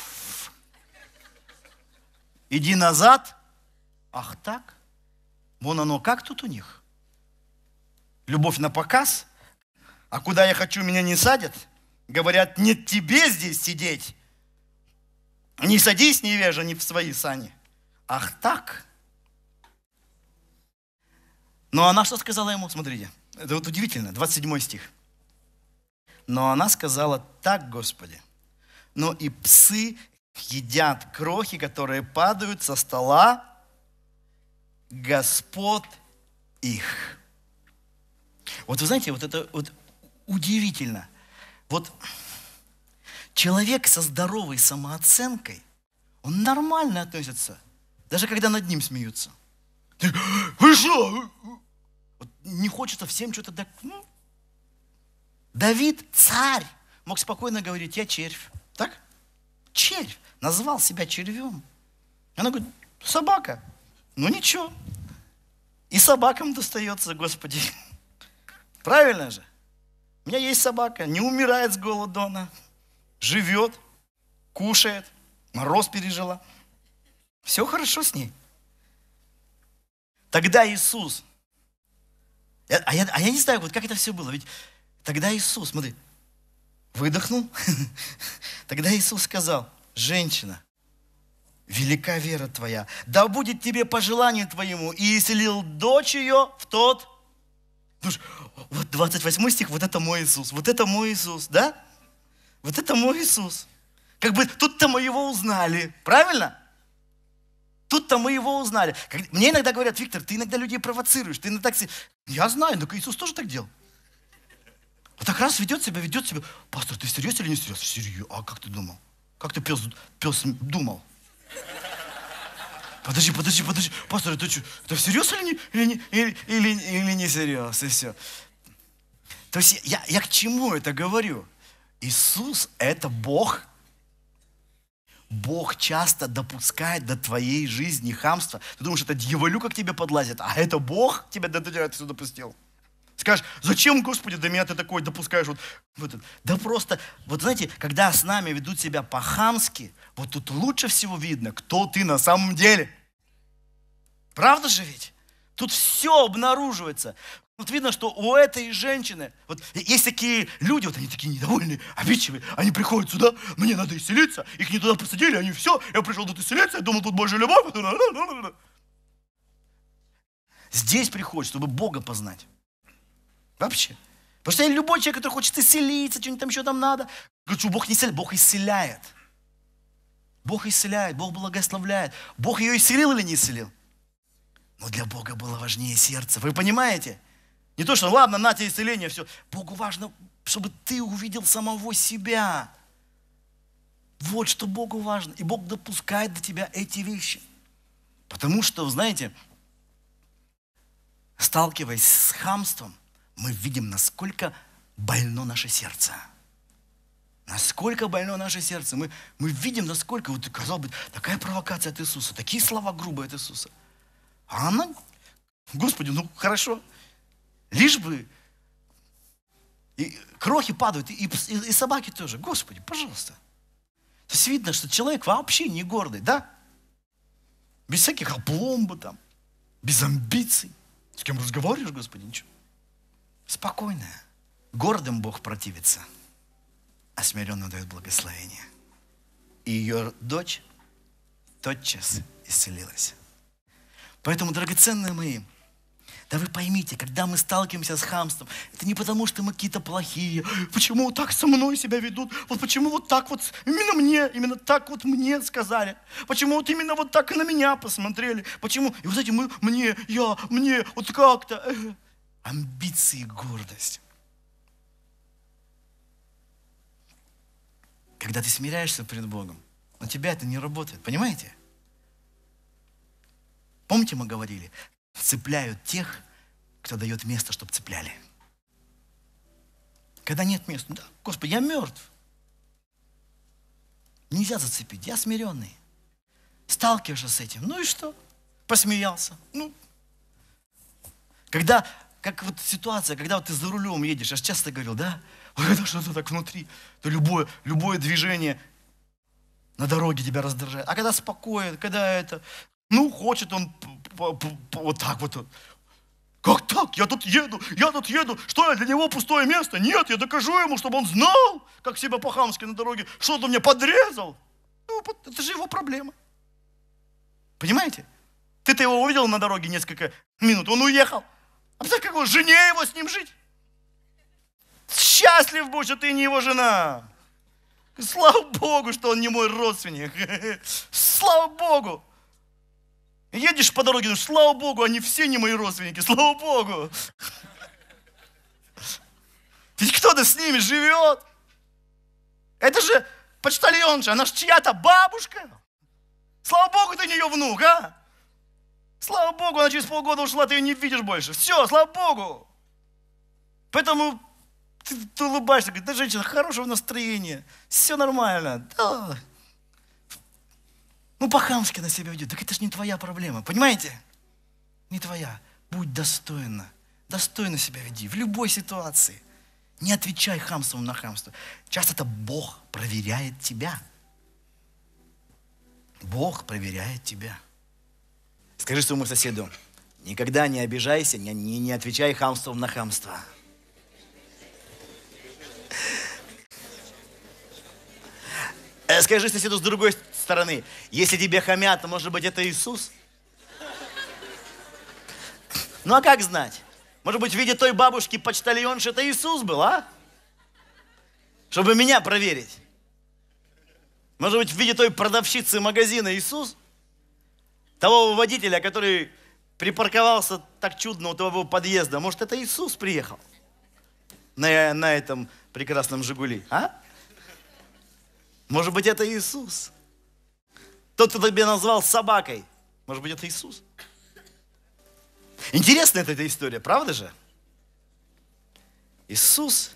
иди назад. Ах так? Вон оно как тут у них? Любовь на показ? А куда я хочу, меня не садят? Говорят, нет тебе здесь сидеть. Не садись, невежа, не в свои сани. Ах так? Но она что сказала ему? Смотрите, это вот удивительно, 27 стих. Но она сказала, так, Господи, но и псы едят крохи, которые падают со стола Господ их. Вот вы знаете, вот это вот удивительно. Вот человек со здоровой самооценкой, он нормально относится, даже когда над ним смеются. Вы что? Вот не хочется всем что-то так. Давид, царь, мог спокойно говорить, я червь. Так? Червь, назвал себя червем. Она говорит, собака. Ну ничего. И собакам достается, Господи. Правильно же? У меня есть собака, не умирает с голода она. Живет, кушает, мороз пережила. Все хорошо с ней. Тогда Иисус, а я, а я не знаю, вот как это все было, ведь тогда Иисус, смотри, выдохнул. Тогда Иисус сказал, женщина, велика вера твоя, да будет тебе по желанию твоему, и исцелил дочь ее в тот... Вот 28 стих, вот это мой Иисус, вот это мой Иисус, да? Вот это мой Иисус. Как бы тут-то мы его узнали. Правильно? Тут-то мы его узнали. Мне иногда говорят, Виктор, ты иногда людей провоцируешь. Ты иногда... Я знаю, но Иисус тоже так делал. Вот так раз ведет себя, ведет себя. Пастор, ты серьезно или не серьезно? Серьезно. А как ты думал? Как ты пес, пес думал? Подожди, подожди, подожди. Пастор, это что? Это всерьез или не, или, не, или, или, или не всерьез? И все. То есть я, я к чему это говорю? Иисус – это Бог. Бог часто допускает до твоей жизни хамство. Ты думаешь, это дьяволюка к тебе подлазит, а это Бог тебя до тебя допустил. Скажешь, зачем, Господи, до меня ты такой допускаешь? Вот, вот, да просто, вот знаете, когда с нами ведут себя по-хамски, вот тут лучше всего видно, кто ты на самом деле. Правда же ведь? Тут все обнаруживается. Вот видно, что у этой женщины, вот есть такие люди, вот они такие недовольные, обидчивые, они приходят сюда, мне надо исцелиться, их не туда посадили, они все, я пришел тут исцелиться, я думал, тут Божья любовь. Здесь приходит, чтобы Бога познать. Вообще. Потому что любой человек, который хочет исцелиться, что-нибудь там еще там надо, говорит, что Бог не исцеляет, Бог исцеляет. Бог исцеляет, Бог благословляет. Бог ее исцелил или не исцелил? Но для Бога было важнее сердце. Вы понимаете? Не то, что ладно, на тебе исцеление, все. Богу важно, чтобы ты увидел самого себя. Вот что Богу важно. И Бог допускает до тебя эти вещи. Потому что, знаете, сталкиваясь с хамством, мы видим, насколько больно наше сердце. Насколько больно наше сердце. Мы, мы видим, насколько, вот казалось бы, такая провокация от Иисуса, такие слова грубые от Иисуса. А она, Господи, ну хорошо, лишь бы и крохи падают, и, и, и собаки тоже. Господи, пожалуйста. То есть видно, что человек вообще не гордый, да? Без всяких опломбы там, без амбиций. С кем разговариваешь, Господи, ничего. Спокойная. Гордым Бог противится, а смиренно дает благословение. И ее дочь тотчас исцелилась. Поэтому, драгоценные мои, да вы поймите, когда мы сталкиваемся с хамством, это не потому, что мы какие-то плохие. Почему вот так со мной себя ведут? Вот почему вот так вот, именно мне, именно так вот мне сказали? Почему вот именно вот так и на меня посмотрели? Почему? И вот эти мы, мне, я, мне, вот как-то. Амбиции, гордость. Когда ты смиряешься перед Богом, на тебя это не работает, понимаете? Помните, мы говорили, цепляют тех, кто дает место, чтобы цепляли. Когда нет места, да, Господи, я мертв. Нельзя зацепить, я смиренный. Сталкиваешься с этим, ну и что? Посмеялся. Ну, когда, как вот ситуация, когда вот ты за рулем едешь, я же часто говорил, да, когда что-то так внутри, то любое, любое движение на дороге тебя раздражает. А когда спокоен, когда это, ну, хочет он вот так вот. Как так? Я тут еду, я тут еду. Что, я для него пустое место? Нет, я докажу ему, чтобы он знал, как себя по-хамски на дороге, что он мне подрезал. Ну, это же его проблема. Понимаете? Ты-то его увидел на дороге несколько минут, он уехал. А представь, как он, жене его с ним жить? Счастлив будь, что ты не его жена. Слава Богу, что он не мой родственник. Слава Богу. Едешь по дороге, думаешь, слава Богу, они все не мои родственники, слава Богу. Ведь кто-то с ними живет. Это же почтальонша, она же чья-то бабушка. Слава Богу, ты не ее внук, а? Слава Богу, она через полгода ушла, ты ее не видишь больше. Все, слава Богу. Поэтому ты, ты улыбаешься, говоришь, да, женщина, хорошего настроения, все нормально. Да, ну, по-хамски на себя ведет. Так это же не твоя проблема, понимаете? Не твоя. Будь достойна. Достойно себя веди в любой ситуации. Не отвечай хамством на хамство. Часто это Бог проверяет тебя. Бог проверяет тебя. Скажи своему соседу, никогда не обижайся, не, не, не отвечай хамством на хамство. Э, скажи соседу с другой стороны, если тебе хамят, то может быть это Иисус? Ну а как знать? Может быть в виде той бабушки почтальонши это Иисус был, а? Чтобы меня проверить. Может быть, в виде той продавщицы магазина Иисус? Того водителя, который припарковался так чудно у твоего подъезда. Может, это Иисус приехал на, на этом прекрасном «Жигули», а? Может быть, это Иисус. Тот, кто тебя назвал собакой, может быть, это Иисус. Интересная эта история, правда же? Иисус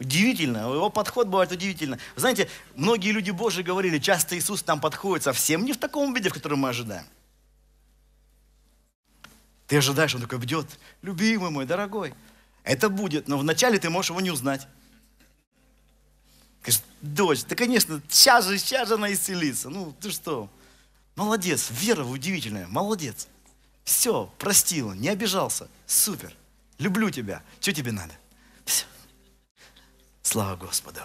Удивительно, его подход бывает удивительно. Знаете, многие люди Божьи говорили, часто Иисус нам подходит совсем не в таком виде, в котором мы ожидаем. Ты ожидаешь, он такой бдет, любимый мой, дорогой. Это будет, но вначале ты можешь его не узнать. Говоришь, дочь, да, конечно, сейчас же, сейчас же она исцелится. Ну, ты что? Молодец, вера удивительная, молодец. Все, простила, не обижался. Супер. Люблю тебя. Что тебе надо? Все. Слава Господу.